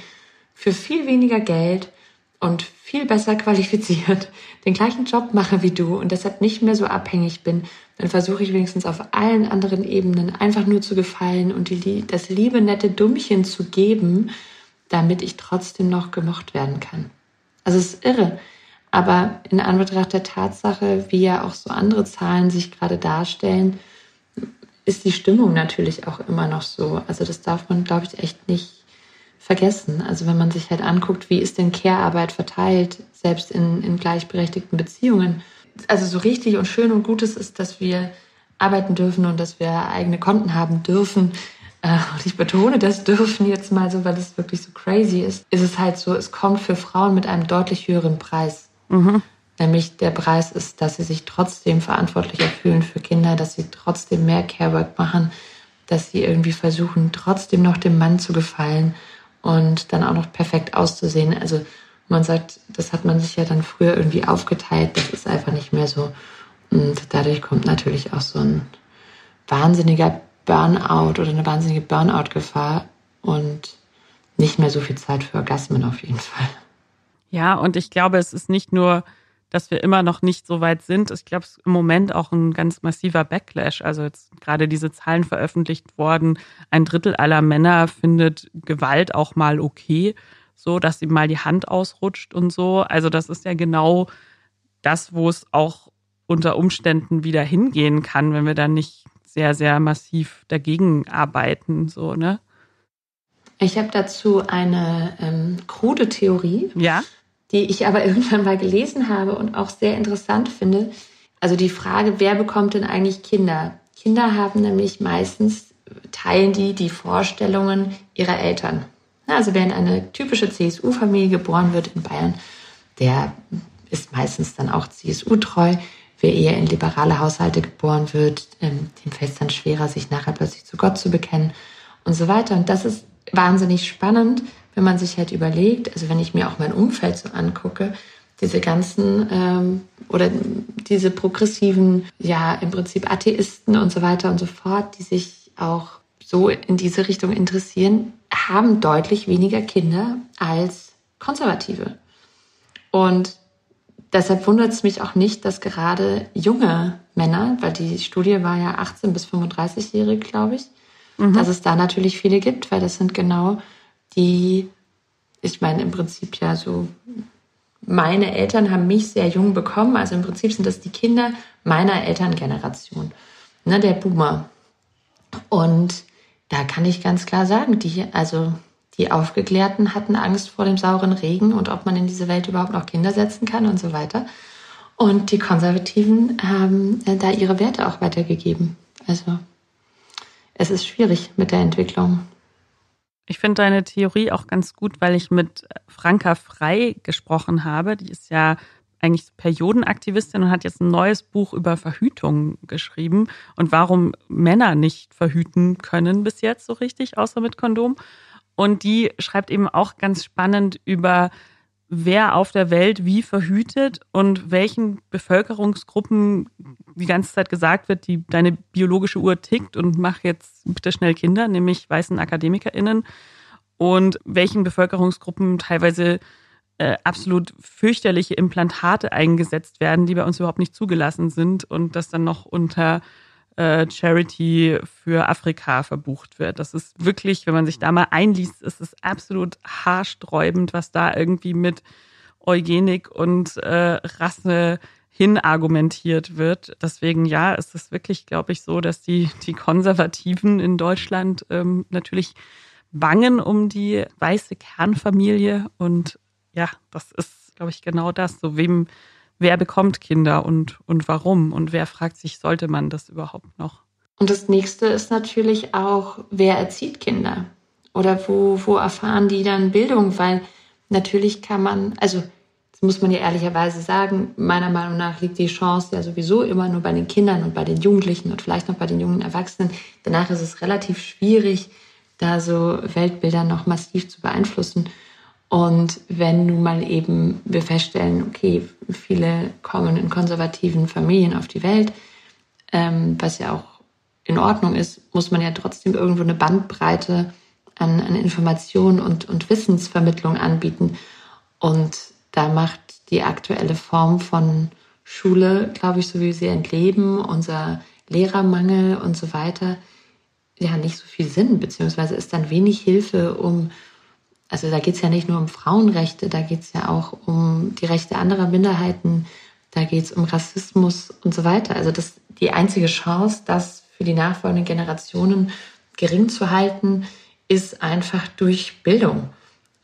für viel weniger Geld und viel besser qualifiziert den gleichen Job mache wie du und deshalb nicht mehr so abhängig bin, dann versuche ich wenigstens auf allen anderen Ebenen einfach nur zu gefallen und die, das liebe, nette Dummchen zu geben, damit ich trotzdem noch gemocht werden kann. Also es ist irre. Aber in Anbetracht der Tatsache, wie ja auch so andere Zahlen sich gerade darstellen, ist die Stimmung natürlich auch immer noch so. Also das darf man, glaube ich, echt nicht vergessen. Also wenn man sich halt anguckt, wie ist denn Care-Arbeit verteilt, selbst in, in gleichberechtigten Beziehungen. Also so richtig und schön und gut ist dass wir arbeiten dürfen und dass wir eigene Konten haben dürfen. Und ich betone das dürfen jetzt mal so, weil es wirklich so crazy ist. Ist es halt so, es kommt für Frauen mit einem deutlich höheren Preis. Mhm. Nämlich der Preis ist, dass sie sich trotzdem verantwortlicher fühlen für Kinder, dass sie trotzdem mehr Carework machen, dass sie irgendwie versuchen, trotzdem noch dem Mann zu gefallen und dann auch noch perfekt auszusehen. Also Man sagt, das hat man sich ja dann früher irgendwie aufgeteilt, das ist einfach nicht mehr so. Und dadurch kommt natürlich auch so ein wahnsinniger Burnout oder eine wahnsinnige Burnout-Gefahr und nicht mehr so viel Zeit für Orgasmen auf jeden Fall. Ja, und ich glaube, es ist nicht nur, dass wir immer noch nicht so weit sind. Ich glaube, es ist im Moment auch ein ganz massiver Backlash. Also jetzt gerade diese Zahlen veröffentlicht worden. Ein Drittel aller Männer findet Gewalt auch mal okay, so dass ihm mal die Hand ausrutscht und so. Also das ist ja genau das, wo es auch unter Umständen wieder hingehen kann, wenn wir dann nicht sehr, sehr massiv dagegen arbeiten, so, ne? Ich habe dazu eine ähm, krude Theorie, ja? die ich aber irgendwann mal gelesen habe und auch sehr interessant finde. Also die Frage, wer bekommt denn eigentlich Kinder? Kinder haben nämlich meistens, teilen die die Vorstellungen ihrer Eltern. Also wer in eine typische CSU-Familie geboren wird in Bayern, der ist meistens dann auch CSU-treu. Wer eher in liberale Haushalte geboren wird, ähm, dem fällt es dann schwerer, sich nachher plötzlich zu Gott zu bekennen und so weiter. Und das ist wahnsinnig spannend, wenn man sich halt überlegt, also wenn ich mir auch mein Umfeld so angucke, diese ganzen ähm, oder diese progressiven, ja im Prinzip Atheisten und so weiter und so fort, die sich auch so in diese Richtung interessieren, haben deutlich weniger Kinder als Konservative. Und Deshalb wundert es mich auch nicht, dass gerade junge Männer, weil die Studie war ja 18 bis 35-jährig, glaube ich, mhm. dass es da natürlich viele gibt, weil das sind genau die, ich meine im Prinzip ja so, meine Eltern haben mich sehr jung bekommen, also im Prinzip sind das die Kinder meiner Elterngeneration, ne, der Boomer. Und da kann ich ganz klar sagen, die, also die Aufgeklärten hatten Angst vor dem sauren Regen und ob man in diese Welt überhaupt noch Kinder setzen kann und so weiter. Und die Konservativen haben äh, da ihre Werte auch weitergegeben. Also es ist schwierig mit der Entwicklung. Ich finde deine Theorie auch ganz gut, weil ich mit Franka Frei gesprochen habe. Die ist ja eigentlich Periodenaktivistin und hat jetzt ein neues Buch über Verhütung geschrieben und warum Männer nicht verhüten können bis jetzt so richtig, außer mit Kondom. Und die schreibt eben auch ganz spannend über, wer auf der Welt wie verhütet und welchen Bevölkerungsgruppen die ganze Zeit gesagt wird, die deine biologische Uhr tickt und mach jetzt bitte schnell Kinder, nämlich weißen AkademikerInnen. Und welchen Bevölkerungsgruppen teilweise äh, absolut fürchterliche Implantate eingesetzt werden, die bei uns überhaupt nicht zugelassen sind und das dann noch unter äh, Charity für Afrika verbucht wird. Das ist wirklich, wenn man sich da mal einliest, ist es absolut haarsträubend, was da irgendwie mit Eugenik und äh, Rasse hin argumentiert wird. Deswegen ja, ist es wirklich, glaube ich, so, dass die, die Konservativen in Deutschland ähm, natürlich bangen um die weiße Kernfamilie. Und ja, das ist, glaube ich, genau das. So wem wer bekommt Kinder und, und warum und wer fragt sich, sollte man das überhaupt noch? Und das nächste ist natürlich auch, wer erzieht Kinder? Oder wo, wo erfahren die dann Bildung? Weil natürlich kann man, also das muss man ja ehrlicherweise sagen, meiner Meinung nach liegt die Chance ja sowieso immer nur bei den Kindern und bei den Jugendlichen und vielleicht noch bei den jungen Erwachsenen. Danach ist es relativ schwierig, da so Weltbilder noch massiv zu beeinflussen. Und wenn nun mal eben wir feststellen, okay, viele kommen in konservativen Familien auf die Welt, ähm, was ja auch in Ordnung ist, muss man ja trotzdem irgendwo eine Bandbreite an, an Informationen und, und Wissensvermittlung anbieten. Und da macht die aktuelle Form von Schule, glaube ich, so wie wir sie entleben, unser Lehrermangel und so weiter, ja nicht so viel Sinn, beziehungsweise ist dann wenig Hilfe, um also da geht es ja nicht nur um Frauenrechte, da geht es ja auch um die Rechte anderer Minderheiten, da geht es um Rassismus und so weiter. Also das die einzige Chance, das für die nachfolgenden Generationen gering zu halten, ist einfach durch Bildung.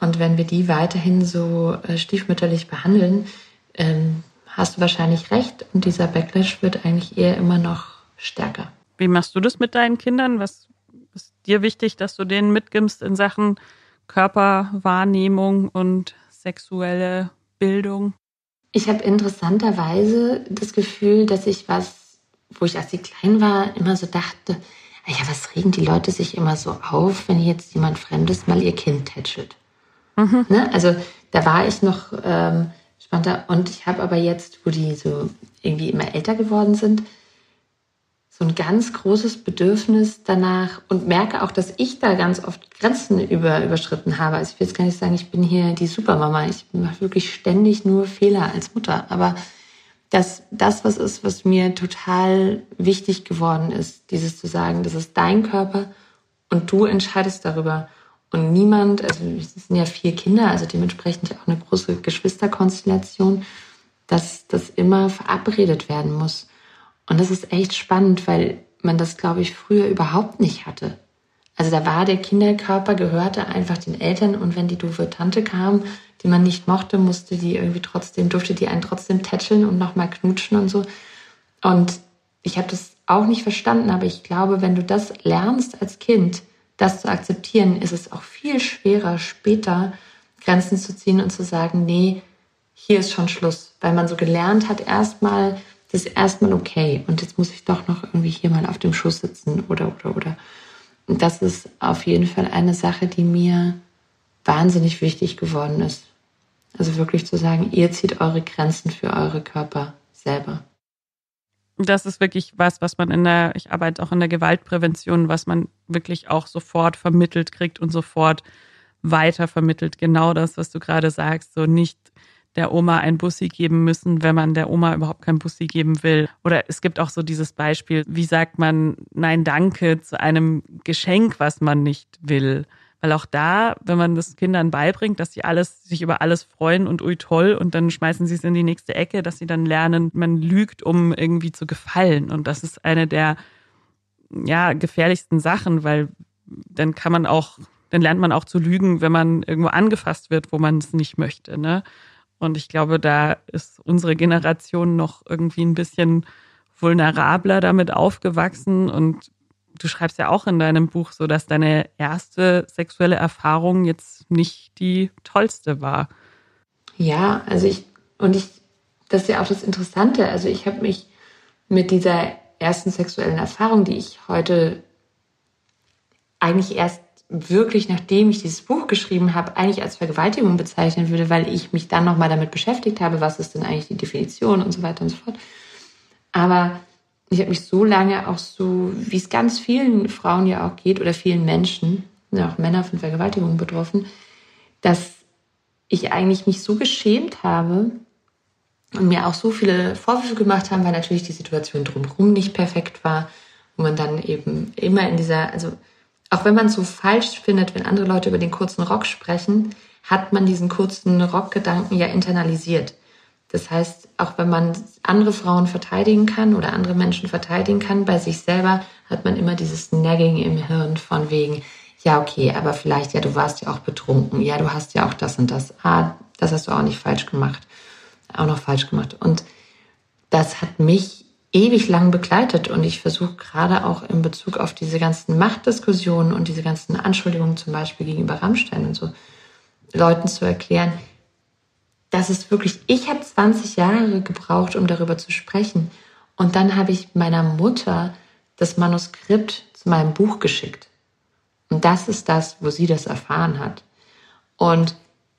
Und wenn wir die weiterhin so äh, stiefmütterlich behandeln, ähm, hast du wahrscheinlich recht. Und dieser Backlash wird eigentlich eher immer noch stärker. Wie machst du das mit deinen Kindern? Was ist dir wichtig, dass du denen mitgibst in Sachen Körperwahrnehmung und sexuelle Bildung? Ich habe interessanterweise das Gefühl, dass ich was, wo ich als ich klein war, immer so dachte, ja, was regen die Leute sich immer so auf, wenn jetzt jemand Fremdes mal ihr Kind tätschelt? Mhm. Ne? Also da war ich noch ähm, spannender. Und ich habe aber jetzt, wo die so irgendwie immer älter geworden sind, so ein ganz großes Bedürfnis danach und merke auch, dass ich da ganz oft Grenzen über, überschritten habe. Also ich will jetzt gar nicht sagen, ich bin hier die Supermama. Ich mache wirklich ständig nur Fehler als Mutter. Aber dass das was ist, was mir total wichtig geworden ist, dieses zu sagen, das ist dein Körper und du entscheidest darüber. Und niemand, also es sind ja vier Kinder, also dementsprechend auch eine große Geschwisterkonstellation, dass das immer verabredet werden muss. Und das ist echt spannend, weil man das, glaube ich, früher überhaupt nicht hatte. Also da war der Kinderkörper, gehörte einfach den Eltern und wenn die doofe Tante kam, die man nicht mochte, musste die irgendwie trotzdem, durfte die einen trotzdem tätscheln und nochmal knutschen und so. Und ich habe das auch nicht verstanden, aber ich glaube, wenn du das lernst als Kind, das zu akzeptieren, ist es auch viel schwerer, später Grenzen zu ziehen und zu sagen, nee, hier ist schon Schluss. Weil man so gelernt hat, erstmal, das ist erstmal okay. Und jetzt muss ich doch noch irgendwie hier mal auf dem Schoß sitzen oder, oder, oder. Und das ist auf jeden Fall eine Sache, die mir wahnsinnig wichtig geworden ist. Also wirklich zu sagen, ihr zieht eure Grenzen für eure Körper selber das ist wirklich was, was man in der, ich arbeite auch in der Gewaltprävention, was man wirklich auch sofort vermittelt kriegt und sofort weiter vermittelt. Genau das, was du gerade sagst, so nicht der Oma ein Bussi geben müssen, wenn man der Oma überhaupt kein Bussi geben will. Oder es gibt auch so dieses Beispiel, wie sagt man Nein, danke zu einem Geschenk, was man nicht will. Weil auch da, wenn man das Kindern beibringt, dass sie alles, sich über alles freuen und ui toll und dann schmeißen sie es in die nächste Ecke, dass sie dann lernen, man lügt, um irgendwie zu gefallen. Und das ist eine der, ja, gefährlichsten Sachen, weil dann kann man auch, dann lernt man auch zu lügen, wenn man irgendwo angefasst wird, wo man es nicht möchte, ne? Und ich glaube, da ist unsere Generation noch irgendwie ein bisschen vulnerabler damit aufgewachsen und du schreibst ja auch in deinem Buch so, dass deine erste sexuelle Erfahrung jetzt nicht die tollste war. Ja, also ich, und ich, das ist ja auch das Interessante. Also ich habe mich mit dieser ersten sexuellen Erfahrung, die ich heute eigentlich erst wirklich, nachdem ich dieses Buch geschrieben habe, eigentlich als Vergewaltigung bezeichnen würde, weil ich mich dann nochmal damit beschäftigt habe, was ist denn eigentlich die Definition und so weiter und so fort. Aber ich habe mich so lange auch so, wie es ganz vielen Frauen ja auch geht oder vielen Menschen, ja auch Männer von Vergewaltigung betroffen, dass ich eigentlich mich so geschämt habe und mir auch so viele Vorwürfe gemacht haben, weil natürlich die Situation drumherum nicht perfekt war, wo man dann eben immer in dieser, also auch wenn man es so falsch findet, wenn andere Leute über den kurzen Rock sprechen, hat man diesen kurzen Rockgedanken ja internalisiert. Das heißt, auch wenn man andere Frauen verteidigen kann oder andere Menschen verteidigen kann, bei sich selber hat man immer dieses Nagging im Hirn von wegen, ja, okay, aber vielleicht, ja, du warst ja auch betrunken, ja, du hast ja auch das und das, ah, das hast du auch nicht falsch gemacht, auch noch falsch gemacht. Und das hat mich ewig lang begleitet und ich versuche gerade auch in Bezug auf diese ganzen Machtdiskussionen und diese ganzen Anschuldigungen zum Beispiel gegenüber Rammstein und so Leuten zu erklären, das ist wirklich, ich habe 20 Jahre gebraucht, um darüber zu sprechen. Und dann habe ich meiner Mutter das Manuskript zu meinem Buch geschickt. Und das ist das, wo sie das erfahren hat. Und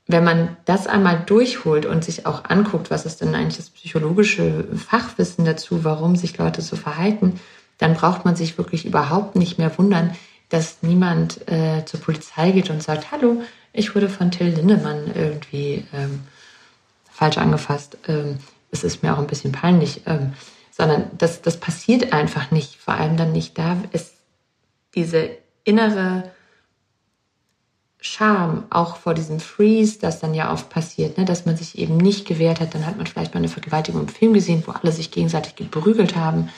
wenn man das einmal durchholt und sich auch anguckt, was ist denn eigentlich das psychologische Fachwissen dazu, warum sich Leute so verhalten, dann braucht man sich wirklich überhaupt nicht mehr wundern, dass niemand äh, zur Polizei geht und sagt, hallo, ich wurde von Till Lindemann irgendwie ähm, falsch angefasst. Ähm, es ist mir auch ein bisschen peinlich. Ähm, sondern das, das passiert einfach nicht. Vor allem dann nicht da ist diese innere Scham auch vor diesem Freeze, das dann ja oft passiert, ne, dass man sich eben nicht gewehrt hat. Dann hat man vielleicht mal eine Vergewaltigung im Film gesehen, wo alle sich gegenseitig geprügelt haben.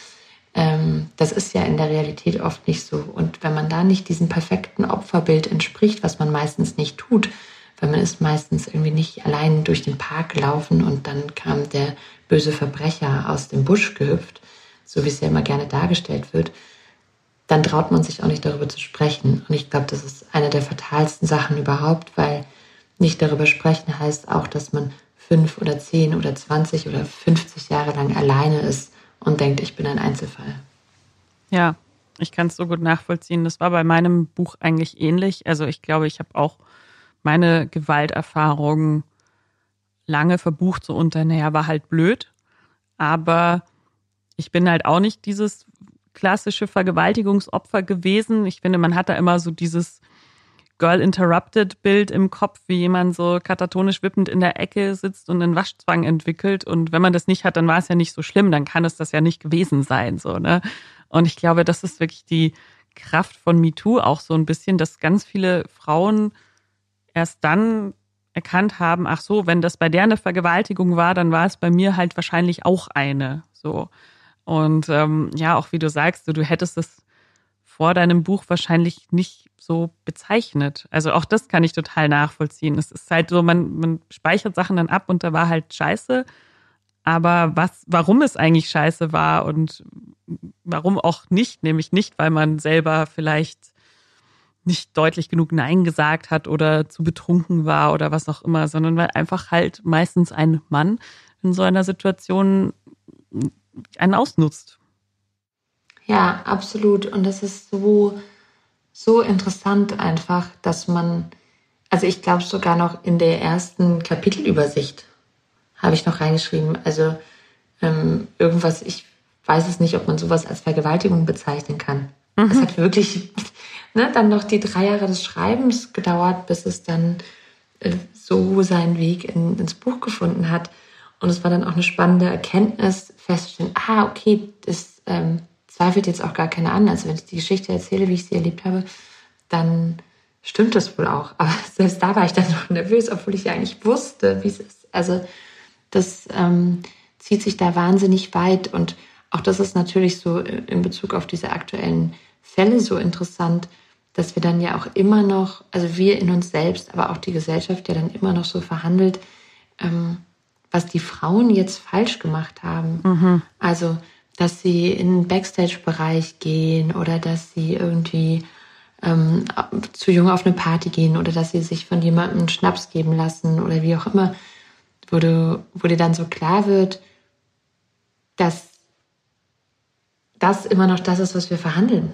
Ähm, das ist ja in der Realität oft nicht so. Und wenn man da nicht diesem perfekten Opferbild entspricht, was man meistens nicht tut, weil man ist meistens irgendwie nicht allein durch den Park gelaufen und dann kam der böse Verbrecher aus dem Busch gehüpft, so wie es ja immer gerne dargestellt wird, dann traut man sich auch nicht darüber zu sprechen. Und ich glaube, das ist eine der fatalsten Sachen überhaupt, weil nicht darüber sprechen heißt auch, dass man fünf oder zehn oder zwanzig oder fünfzig Jahre lang alleine ist und denkt, ich bin ein Einzelfall. Ja, ich kann es so gut nachvollziehen. Das war bei meinem Buch eigentlich ähnlich. Also ich glaube, ich habe auch meine Gewalterfahrung lange verbucht so unter, naja, war halt blöd. Aber ich bin halt auch nicht dieses klassische Vergewaltigungsopfer gewesen. Ich finde, man hat da immer so dieses Girl Interrupted Bild im Kopf, wie jemand so katatonisch wippend in der Ecke sitzt und einen Waschzwang entwickelt. Und wenn man das nicht hat, dann war es ja nicht so schlimm, dann kann es das ja nicht gewesen sein, so, ne? Und ich glaube, das ist wirklich die Kraft von MeToo auch so ein bisschen, dass ganz viele Frauen erst dann erkannt haben, ach so, wenn das bei der eine Vergewaltigung war, dann war es bei mir halt wahrscheinlich auch eine, so. Und ähm, ja, auch wie du sagst, du, hättest es vor deinem Buch wahrscheinlich nicht so bezeichnet. Also auch das kann ich total nachvollziehen. Es ist halt so, man, man speichert Sachen dann ab und da war halt scheiße. Aber was, warum es eigentlich scheiße war und warum auch nicht, nämlich nicht, weil man selber vielleicht nicht deutlich genug Nein gesagt hat oder zu betrunken war oder was auch immer, sondern weil einfach halt meistens ein Mann in so einer Situation einen ausnutzt. Ja, absolut. Und das ist so, so interessant einfach, dass man, also ich glaube sogar noch in der ersten Kapitelübersicht habe ich noch reingeschrieben, also ähm, irgendwas, ich weiß es nicht, ob man sowas als Vergewaltigung bezeichnen kann. Mhm. Es hat wirklich ne, dann noch die drei Jahre des Schreibens gedauert, bis es dann äh, so seinen Weg in, ins Buch gefunden hat. Und es war dann auch eine spannende Erkenntnis, festzustellen, ah, okay, das ähm, zweifelt jetzt auch gar keiner an. Also wenn ich die Geschichte erzähle, wie ich sie erlebt habe, dann stimmt das wohl auch. Aber selbst da war ich dann noch nervös, obwohl ich ja eigentlich wusste, wie es ist. Also das ähm, zieht sich da wahnsinnig weit. Und auch das ist natürlich so in Bezug auf diese aktuellen Fälle so interessant, dass wir dann ja auch immer noch, also wir in uns selbst, aber auch die Gesellschaft ja dann immer noch so verhandelt, ähm, was die Frauen jetzt falsch gemacht haben. Mhm. Also dass sie in den Backstage-Bereich gehen oder dass sie irgendwie ähm, zu jung auf eine Party gehen oder dass sie sich von jemandem Schnaps geben lassen oder wie auch immer, wo, du, wo dir dann so klar wird, dass das immer noch das ist, was wir verhandeln.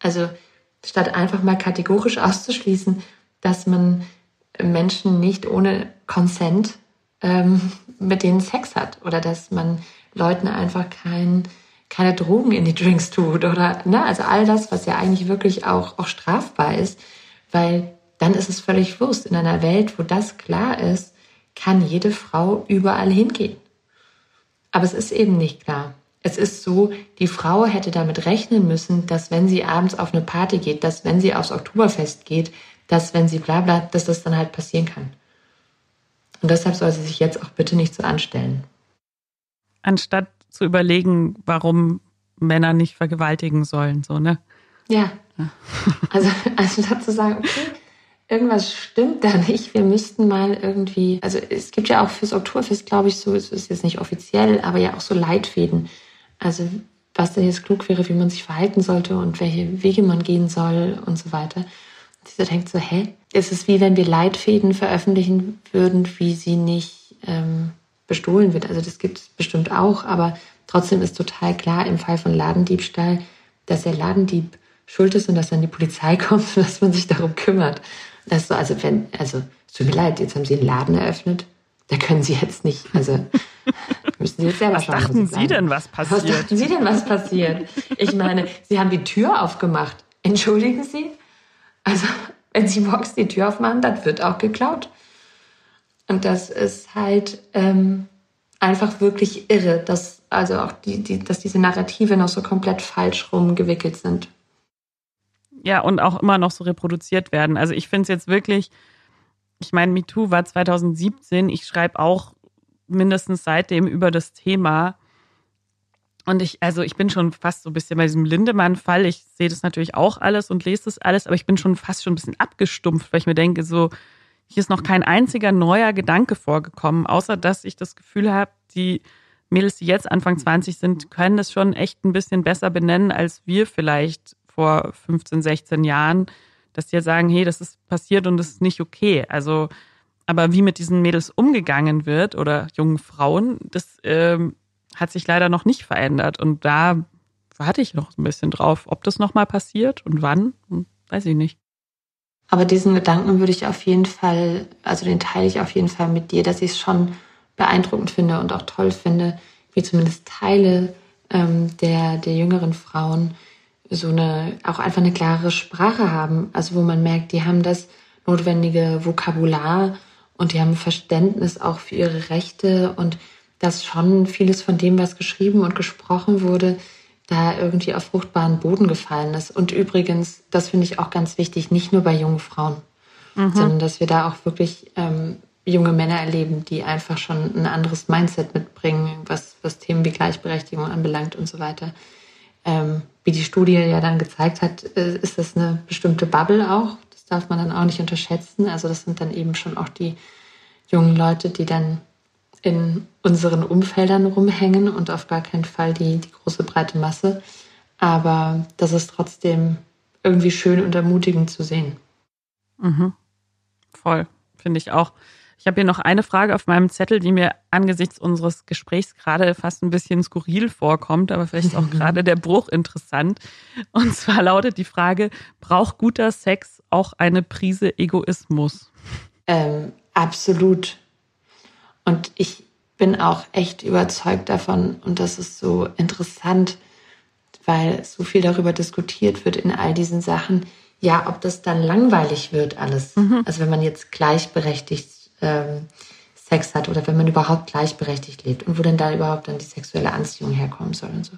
Also statt einfach mal kategorisch auszuschließen, dass man Menschen nicht ohne Consent ähm, mit denen Sex hat oder dass man Leuten einfach kein, keine Drogen in die Drinks tut oder, ne, also all das, was ja eigentlich wirklich auch, auch strafbar ist, weil dann ist es völlig Wurst. In einer Welt, wo das klar ist, kann jede Frau überall hingehen. Aber es ist eben nicht klar. Es ist so, die Frau hätte damit rechnen müssen, dass wenn sie abends auf eine Party geht, dass wenn sie aufs Oktoberfest geht, dass wenn sie bla bla, dass das dann halt passieren kann. Und deshalb soll sie sich jetzt auch bitte nicht so anstellen. Anstatt zu überlegen, warum Männer nicht vergewaltigen sollen, so, ne? Ja. Also, also dazu sagen, okay, irgendwas stimmt da nicht. Wir müssten mal irgendwie, also es gibt ja auch fürs Oktoberfest, glaube ich, so, es ist jetzt nicht offiziell, aber ja auch so Leitfäden. Also was denn jetzt klug wäre, wie man sich verhalten sollte und welche Wege man gehen soll und so weiter. Dieser denkt so, hä? Es ist wie wenn wir Leitfäden veröffentlichen würden, wie sie nicht ähm, bestohlen wird. Also das gibt es bestimmt auch, aber trotzdem ist total klar im Fall von Ladendiebstahl, dass der Ladendieb schuld ist und dass dann die Polizei kommt und dass man sich darum kümmert. Das so, also wenn, also es tut mir leid, jetzt haben Sie einen Laden eröffnet. Da können Sie jetzt nicht, also müssen Sie jetzt selber was schauen. Was dachten Sie denn, was passiert? Was dachten Sie denn, was passiert? Ich meine, Sie haben die Tür aufgemacht. Entschuldigen Sie? Also, wenn Sie morgens die Tür aufmachen, dann wird auch geklaut. Und das ist halt ähm, einfach wirklich irre, dass also auch die, die, dass diese Narrative noch so komplett falsch rumgewickelt sind. Ja, und auch immer noch so reproduziert werden. Also ich finde es jetzt wirklich, ich meine, MeToo war 2017. Ich schreibe auch mindestens seitdem über das Thema. Und ich, also ich bin schon fast so ein bisschen bei diesem Lindemann-Fall. Ich sehe das natürlich auch alles und lese das alles, aber ich bin schon fast schon ein bisschen abgestumpft, weil ich mir denke, so, hier ist noch kein einziger neuer Gedanke vorgekommen, außer dass ich das Gefühl habe, die Mädels, die jetzt Anfang 20 sind, können das schon echt ein bisschen besser benennen, als wir vielleicht vor 15, 16 Jahren, dass die jetzt sagen, hey, das ist passiert und das ist nicht okay. Also, aber wie mit diesen Mädels umgegangen wird oder jungen Frauen, das ähm, hat sich leider noch nicht verändert. Und da warte ich noch ein bisschen drauf, ob das nochmal passiert und wann, weiß ich nicht. Aber diesen Gedanken würde ich auf jeden Fall, also den teile ich auf jeden Fall mit dir, dass ich es schon beeindruckend finde und auch toll finde, wie zumindest Teile ähm, der, der jüngeren Frauen so eine, auch einfach eine klare Sprache haben. Also wo man merkt, die haben das notwendige Vokabular und die haben Verständnis auch für ihre Rechte und dass schon vieles von dem, was geschrieben und gesprochen wurde, da irgendwie auf fruchtbaren Boden gefallen ist. Und übrigens, das finde ich auch ganz wichtig, nicht nur bei jungen Frauen, mhm. sondern dass wir da auch wirklich ähm, junge Männer erleben, die einfach schon ein anderes Mindset mitbringen, was, was Themen wie Gleichberechtigung anbelangt und so weiter. Ähm, wie die Studie ja dann gezeigt hat, äh, ist das eine bestimmte Bubble auch. Das darf man dann auch nicht unterschätzen. Also das sind dann eben schon auch die jungen Leute, die dann in unseren Umfeldern rumhängen und auf gar keinen Fall die, die große breite Masse. Aber das ist trotzdem irgendwie schön und ermutigend zu sehen. Mhm. Voll, finde ich auch. Ich habe hier noch eine Frage auf meinem Zettel, die mir angesichts unseres Gesprächs gerade fast ein bisschen skurril vorkommt, aber vielleicht auch gerade der Bruch interessant. Und zwar lautet die Frage, braucht guter Sex auch eine Prise Egoismus? Ähm, absolut. Und ich bin auch echt überzeugt davon und das ist so interessant, weil so viel darüber diskutiert wird in all diesen Sachen. Ja, ob das dann langweilig wird alles. Mhm. Also wenn man jetzt gleichberechtigt ähm, Sex hat oder wenn man überhaupt gleichberechtigt lebt und wo denn da überhaupt dann die sexuelle Anziehung herkommen soll und so.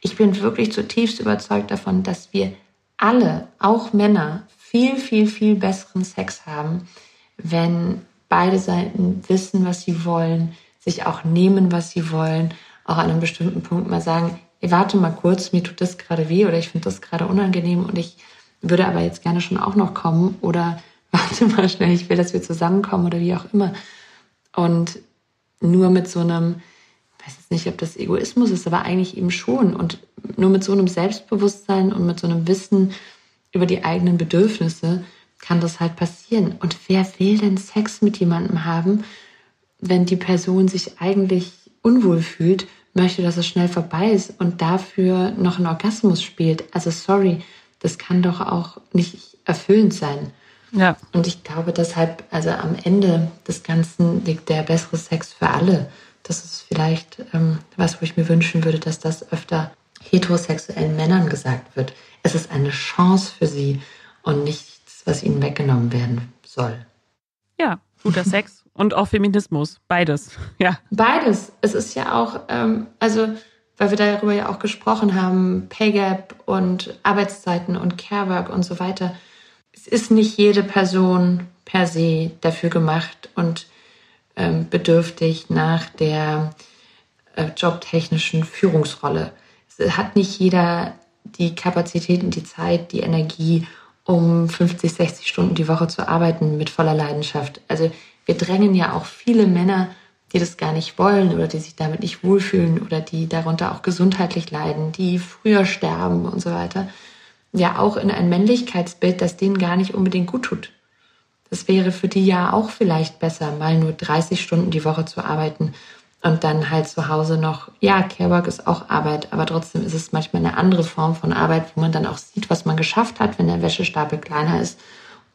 Ich bin wirklich zutiefst überzeugt davon, dass wir alle, auch Männer, viel, viel, viel besseren Sex haben, wenn beide Seiten wissen, was sie wollen, sich auch nehmen, was sie wollen, auch an einem bestimmten Punkt mal sagen, ey, warte mal kurz, mir tut das gerade weh oder ich finde das gerade unangenehm und ich würde aber jetzt gerne schon auch noch kommen oder warte mal schnell, ich will, dass wir zusammenkommen oder wie auch immer. Und nur mit so einem, ich weiß jetzt nicht, ob das Egoismus ist, aber eigentlich eben schon. Und nur mit so einem Selbstbewusstsein und mit so einem Wissen über die eigenen Bedürfnisse kann das halt passieren. Und wer will denn Sex mit jemandem haben, wenn die Person sich eigentlich unwohl fühlt, möchte, dass es schnell vorbei ist und dafür noch ein Orgasmus spielt? Also sorry, das kann doch auch nicht erfüllend sein. Ja. Und ich glaube deshalb, also am Ende des Ganzen liegt der bessere Sex für alle. Das ist vielleicht ähm, was, wo ich mir wünschen würde, dass das öfter heterosexuellen Männern gesagt wird. Es ist eine Chance für sie und nichts, was ihnen weggenommen werden soll. Ja, guter Sex und auch Feminismus, beides. Ja. Beides. Es ist ja auch, ähm, also weil wir darüber ja auch gesprochen haben, Pay Gap und Arbeitszeiten und Carework und so weiter es ist nicht jede Person per se dafür gemacht und ähm, bedürftig nach der äh, jobtechnischen Führungsrolle. Es hat nicht jeder die Kapazitäten, die Zeit, die Energie, um 50, 60 Stunden die Woche zu arbeiten mit voller Leidenschaft. Also wir drängen ja auch viele Männer, die das gar nicht wollen oder die sich damit nicht wohlfühlen oder die darunter auch gesundheitlich leiden, die früher sterben und so weiter ja auch in ein Männlichkeitsbild, das denen gar nicht unbedingt gut tut. Das wäre für die ja auch vielleicht besser, mal nur 30 Stunden die Woche zu arbeiten und dann halt zu Hause noch, ja, Carework ist auch Arbeit, aber trotzdem ist es manchmal eine andere Form von Arbeit, wo man dann auch sieht, was man geschafft hat, wenn der Wäschestapel kleiner ist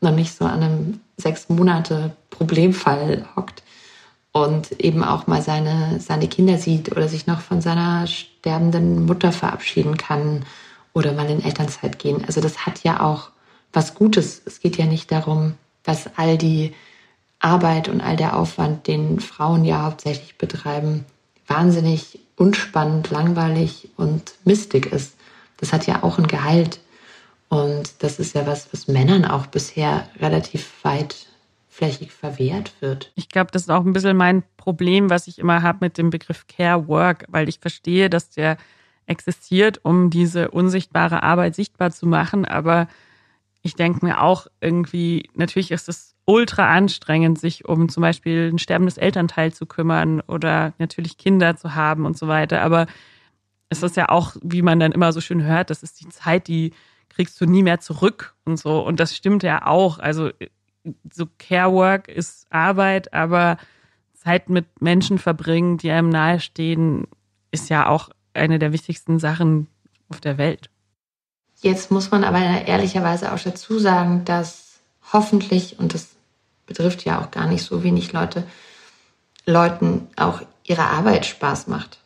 und dann nicht so an einem sechs Monate Problemfall hockt und eben auch mal seine, seine Kinder sieht oder sich noch von seiner sterbenden Mutter verabschieden kann oder mal in Elternzeit gehen. Also das hat ja auch was Gutes. Es geht ja nicht darum, dass all die Arbeit und all der Aufwand, den Frauen ja hauptsächlich betreiben, wahnsinnig unspannend, langweilig und mistig ist. Das hat ja auch ein Gehalt. Und das ist ja was, was Männern auch bisher relativ weitflächig verwehrt wird. Ich glaube, das ist auch ein bisschen mein Problem, was ich immer habe mit dem Begriff Care Work, weil ich verstehe, dass der existiert, um diese unsichtbare Arbeit sichtbar zu machen. Aber ich denke mir auch irgendwie, natürlich ist es ultra anstrengend, sich um zum Beispiel ein sterbendes Elternteil zu kümmern oder natürlich Kinder zu haben und so weiter. Aber es ist ja auch, wie man dann immer so schön hört, das ist die Zeit, die kriegst du nie mehr zurück und so. Und das stimmt ja auch. Also so Care Work ist Arbeit, aber Zeit mit Menschen verbringen, die einem nahestehen, ist ja auch eine der wichtigsten Sachen auf der Welt. Jetzt muss man aber ehrlicherweise auch dazu sagen, dass hoffentlich, und das betrifft ja auch gar nicht so wenig Leute, Leuten auch ihre Arbeit Spaß macht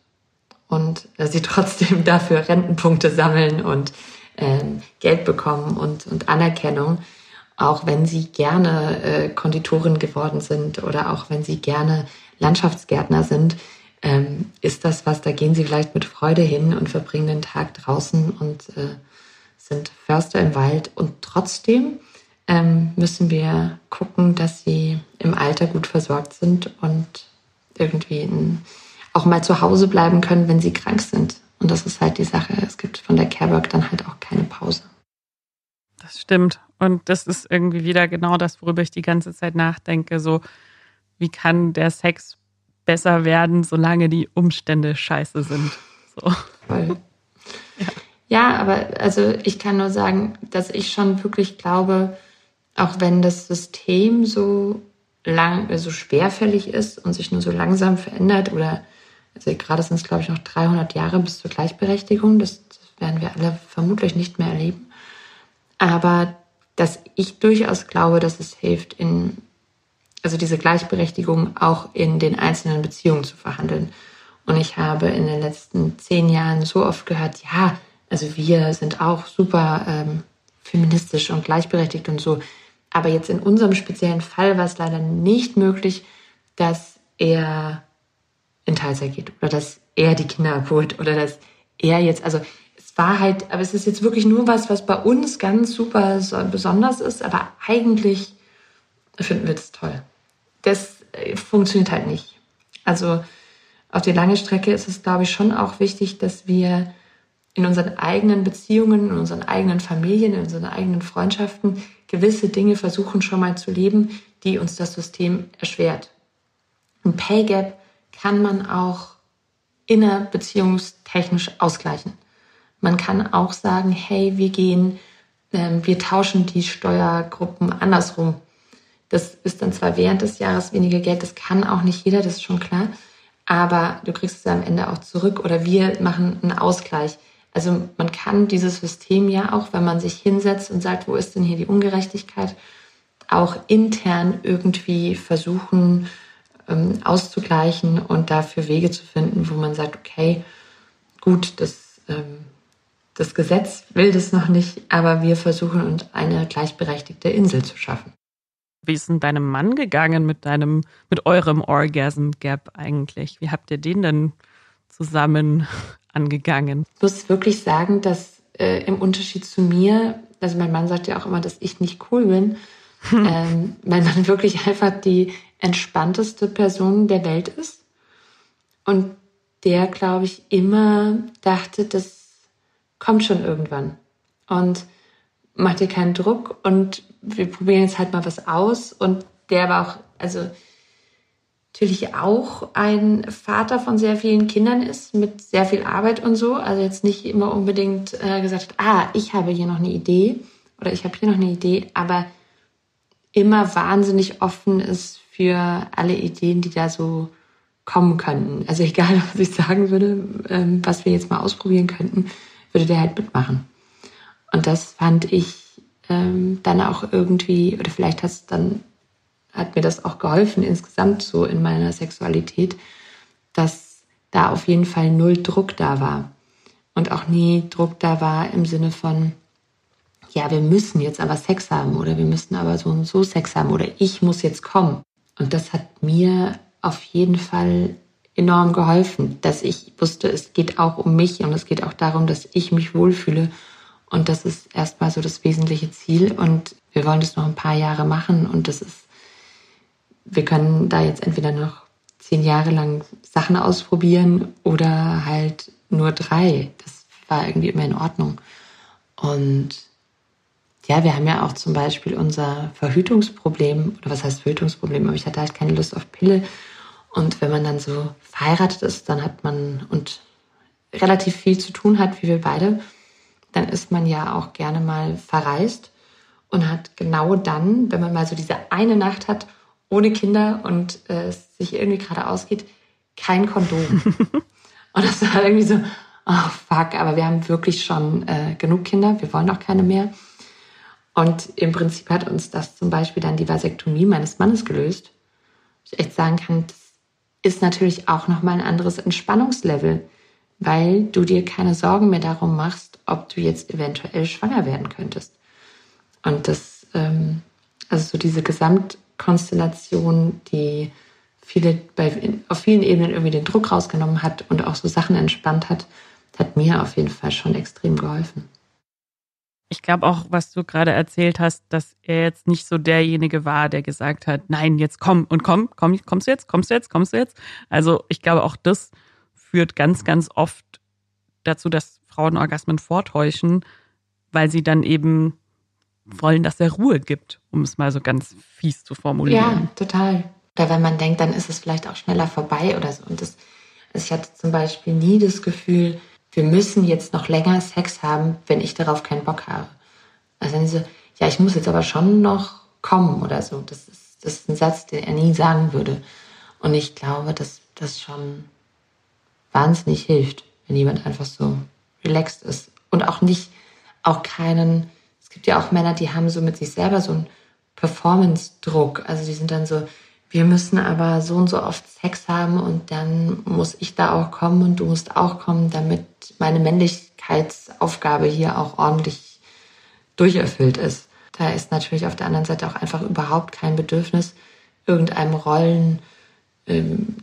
und dass sie trotzdem dafür Rentenpunkte sammeln und ähm, Geld bekommen und, und Anerkennung, auch wenn sie gerne äh, Konditorin geworden sind oder auch wenn sie gerne Landschaftsgärtner sind, ähm, ist das was, da gehen sie vielleicht mit Freude hin und verbringen den Tag draußen und äh, sind Förster im Wald. Und trotzdem ähm, müssen wir gucken, dass sie im Alter gut versorgt sind und irgendwie auch mal zu Hause bleiben können, wenn sie krank sind. Und das ist halt die Sache. Es gibt von der Carework dann halt auch keine Pause. Das stimmt. Und das ist irgendwie wieder genau das, worüber ich die ganze Zeit nachdenke. So, wie kann der Sex besser werden, solange die Umstände scheiße sind? So. Voll. Ja. ja, aber also ich kann nur sagen, dass ich schon wirklich glaube, auch wenn das System so lang, so schwerfällig ist und sich nur so langsam verändert oder also gerade sind es, glaube ich, noch 300 Jahre bis zur Gleichberechtigung. Das, das werden wir alle vermutlich nicht mehr erleben. Aber dass ich durchaus glaube, dass es hilft, in, also diese Gleichberechtigung auch in den einzelnen Beziehungen zu verhandeln. Und ich habe in den letzten zehn Jahren so oft gehört, ja, also wir sind auch super ähm, feministisch und gleichberechtigt und so. Aber jetzt in unserem speziellen Fall war es leider nicht möglich, dass er in Teilzeit geht oder dass er die Kinder abholt oder dass er jetzt, also es war halt, aber es ist jetzt wirklich nur was, was bei uns ganz super besonders ist, aber eigentlich finden wir das toll. Das äh, funktioniert halt nicht. Also auf die lange Strecke ist es, glaube ich, schon auch wichtig, dass wir in unseren eigenen Beziehungen, in unseren eigenen Familien, in unseren eigenen Freundschaften gewisse Dinge versuchen schon mal zu leben, die uns das System erschwert. Ein Pay Gap kann man auch innerbeziehungstechnisch ausgleichen. Man kann auch sagen, hey, wir gehen, äh, wir tauschen die Steuergruppen andersrum. Das ist dann zwar während des Jahres weniger Geld, das kann auch nicht jeder, das ist schon klar, aber du kriegst es am Ende auch zurück oder wir machen einen Ausgleich. Also man kann dieses System ja auch, wenn man sich hinsetzt und sagt, wo ist denn hier die Ungerechtigkeit, auch intern irgendwie versuchen, ähm, auszugleichen und dafür Wege zu finden, wo man sagt, okay, gut, das, ähm, das Gesetz will das noch nicht, aber wir versuchen uns eine gleichberechtigte Insel zu schaffen. Wie ist denn deinem Mann gegangen mit deinem, mit eurem Orgasm Gap eigentlich? Wie habt ihr den denn zusammen angegangen? Ich muss wirklich sagen, dass äh, im Unterschied zu mir, also mein Mann sagt ja auch immer, dass ich nicht cool bin, hm. ähm, mein Mann wirklich einfach die entspannteste Person der Welt ist. Und der, glaube ich, immer dachte, das kommt schon irgendwann. Und macht dir keinen Druck und wir probieren jetzt halt mal was aus. Und der war auch, also natürlich auch ein Vater von sehr vielen Kindern ist, mit sehr viel Arbeit und so. Also jetzt nicht immer unbedingt äh, gesagt, ah, ich habe hier noch eine Idee oder ich habe hier noch eine Idee, aber immer wahnsinnig offen ist für alle Ideen, die da so kommen könnten. Also egal, was ich sagen würde, ähm, was wir jetzt mal ausprobieren könnten, würde der halt mitmachen. Und das fand ich ähm, dann auch irgendwie, oder vielleicht hat dann, hat mir das auch geholfen insgesamt so in meiner Sexualität, dass da auf jeden Fall null Druck da war. Und auch nie Druck da war im Sinne von, ja, wir müssen jetzt aber Sex haben oder wir müssen aber so und so Sex haben oder ich muss jetzt kommen. Und das hat mir auf jeden Fall enorm geholfen, dass ich wusste, es geht auch um mich und es geht auch darum, dass ich mich wohlfühle. Und das ist erstmal so das wesentliche Ziel. Und wir wollen das noch ein paar Jahre machen. Und das ist, wir können da jetzt entweder noch zehn Jahre lang Sachen ausprobieren oder halt nur drei. Das war irgendwie immer in Ordnung. Und ja, wir haben ja auch zum Beispiel unser Verhütungsproblem, oder was heißt Verhütungsproblem, aber ich hatte halt keine Lust auf Pille. Und wenn man dann so verheiratet ist, dann hat man und relativ viel zu tun hat, wie wir beide, dann ist man ja auch gerne mal verreist und hat genau dann, wenn man mal so diese eine Nacht hat, ohne Kinder und äh, es sich irgendwie gerade ausgeht, kein Kondom. und das war irgendwie so, oh fuck, aber wir haben wirklich schon äh, genug Kinder, wir wollen auch keine mehr. Und im Prinzip hat uns das zum Beispiel dann die Vasektomie meines Mannes gelöst. Ich echt sagen kann, das ist natürlich auch nochmal ein anderes Entspannungslevel, weil du dir keine Sorgen mehr darum machst, ob du jetzt eventuell schwanger werden könntest. Und das, ähm, also so diese Gesamtkonstellation, die viele bei, auf vielen Ebenen irgendwie den Druck rausgenommen hat und auch so Sachen entspannt hat, hat mir auf jeden Fall schon extrem geholfen. Ich glaube auch, was du gerade erzählt hast, dass er jetzt nicht so derjenige war, der gesagt hat, nein, jetzt komm und komm, komm, kommst du jetzt, kommst du jetzt, kommst du jetzt. Also ich glaube, auch das führt ganz, ganz oft dazu, dass Frauen Orgasmen vortäuschen, weil sie dann eben wollen, dass er Ruhe gibt, um es mal so ganz fies zu formulieren. Ja, total. Oder wenn man denkt, dann ist es vielleicht auch schneller vorbei oder so. Und das, also ich hatte zum Beispiel nie das Gefühl, wir müssen jetzt noch länger Sex haben, wenn ich darauf keinen Bock habe. Also dann so, ja, ich muss jetzt aber schon noch kommen oder so. Das ist, das ist ein Satz, den er nie sagen würde. Und ich glaube, dass das schon wahnsinnig hilft, wenn jemand einfach so relaxed ist und auch nicht, auch keinen, es gibt ja auch Männer, die haben so mit sich selber so einen Performance-Druck. Also die sind dann so, wir müssen aber so und so oft Sex haben und dann muss ich da auch kommen und du musst auch kommen, damit meine Männlichkeitsaufgabe hier auch ordentlich durcherfüllt ist. Da ist natürlich auf der anderen Seite auch einfach überhaupt kein Bedürfnis, irgendeinem Rollengefüge ähm,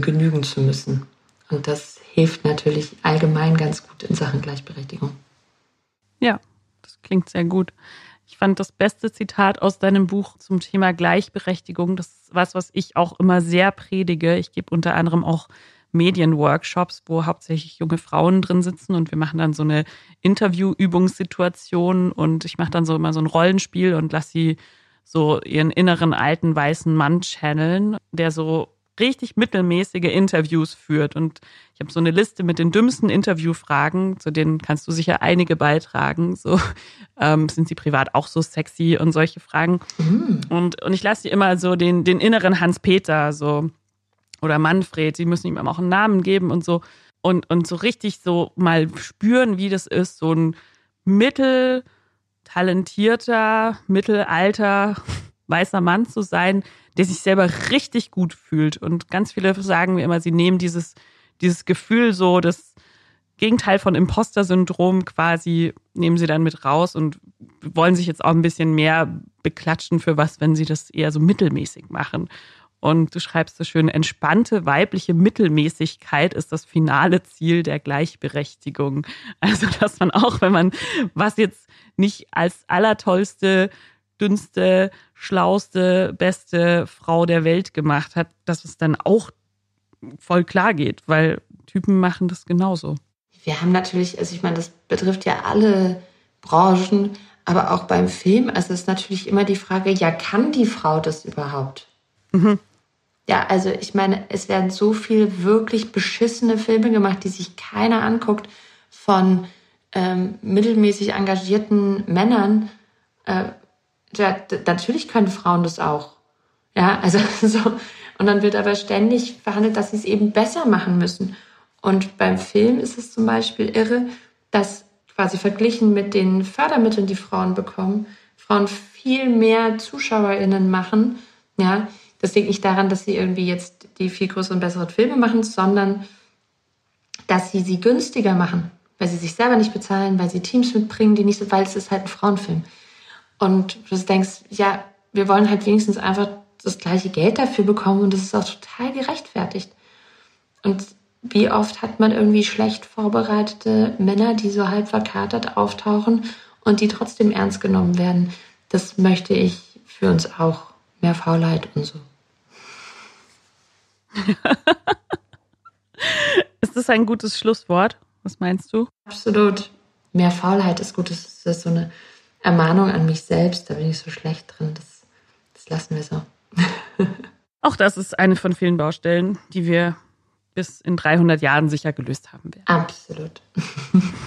genügen zu müssen. Und das hilft natürlich allgemein ganz gut in Sachen Gleichberechtigung. Ja, das klingt sehr gut. Ich fand das beste Zitat aus deinem Buch zum Thema Gleichberechtigung. Das ist was, was ich auch immer sehr predige. Ich gebe unter anderem auch Medienworkshops, wo hauptsächlich junge Frauen drin sitzen und wir machen dann so eine Interviewübungssituation und ich mache dann so immer so ein Rollenspiel und lasse sie so ihren inneren alten weißen Mann channeln, der so richtig mittelmäßige Interviews führt. Und ich habe so eine Liste mit den dümmsten Interviewfragen, zu denen kannst du sicher einige beitragen. So ähm, sind sie privat auch so sexy und solche Fragen. Mhm. Und, und ich lasse sie immer so den, den inneren Hans-Peter so oder Manfred, sie müssen ihm auch einen Namen geben und so. Und, und so richtig so mal spüren, wie das ist, so ein mitteltalentierter, mittelalter weißer Mann zu sein, der sich selber richtig gut fühlt. Und ganz viele sagen mir immer, sie nehmen dieses, dieses Gefühl so, das Gegenteil von Imposter-Syndrom quasi, nehmen sie dann mit raus und wollen sich jetzt auch ein bisschen mehr beklatschen für was, wenn sie das eher so mittelmäßig machen. Und du schreibst so schön, entspannte weibliche Mittelmäßigkeit ist das finale Ziel der Gleichberechtigung. Also, dass man auch, wenn man was jetzt nicht als allertollste dünnste, schlauste, beste Frau der Welt gemacht hat, dass es dann auch voll klar geht, weil Typen machen das genauso. Wir haben natürlich, also ich meine, das betrifft ja alle Branchen, aber auch beim Film, also ist natürlich immer die Frage, ja, kann die Frau das überhaupt? Mhm. Ja, also ich meine, es werden so viele wirklich beschissene Filme gemacht, die sich keiner anguckt von ähm, mittelmäßig engagierten Männern, äh, ja, natürlich können Frauen das auch. Ja, also so. Und dann wird aber ständig verhandelt, dass sie es eben besser machen müssen. Und beim Film ist es zum Beispiel irre, dass quasi verglichen mit den Fördermitteln, die Frauen bekommen, Frauen viel mehr ZuschauerInnen machen. Ja, das liegt nicht daran, dass sie irgendwie jetzt die viel größeren, besseren Filme machen, sondern dass sie sie günstiger machen, weil sie sich selber nicht bezahlen, weil sie Teams mitbringen, die nicht so, weil es ist halt ein Frauenfilm. Und du denkst, ja, wir wollen halt wenigstens einfach das gleiche Geld dafür bekommen und das ist auch total gerechtfertigt. Und wie oft hat man irgendwie schlecht vorbereitete Männer, die so halb verkatert auftauchen und die trotzdem ernst genommen werden? Das möchte ich für uns auch. Mehr Faulheit und so. ist das ein gutes Schlusswort? Was meinst du? Absolut. Mehr Faulheit ist gut. Das ist so eine Ermahnung an mich selbst, da bin ich so schlecht drin. Das, das lassen wir so. Auch das ist eine von vielen Baustellen, die wir bis in 300 Jahren sicher gelöst haben werden. Absolut.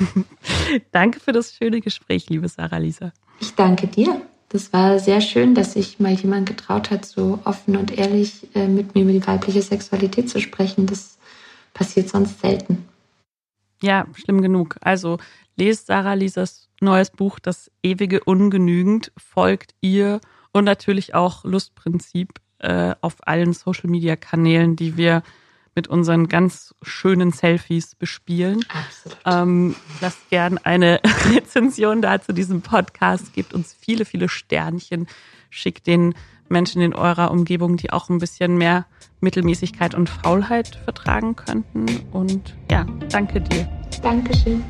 danke für das schöne Gespräch, liebe Sarah Lisa. Ich danke dir. Das war sehr schön, dass sich mal jemand getraut hat, so offen und ehrlich äh, mit mir über die weibliche Sexualität zu sprechen. Das passiert sonst selten. Ja, schlimm genug. Also lest Sarah Lisas neues Buch, Das ewige Ungenügend, folgt ihr und natürlich auch Lustprinzip äh, auf allen Social-Media-Kanälen, die wir mit unseren ganz schönen Selfies bespielen. Absolut. Ähm, lasst gern eine Rezension da zu diesem Podcast, gebt uns viele, viele Sternchen, schickt den Menschen in eurer Umgebung, die auch ein bisschen mehr Mittelmäßigkeit und Faulheit vertragen könnten. Und ja, danke dir. Dankeschön.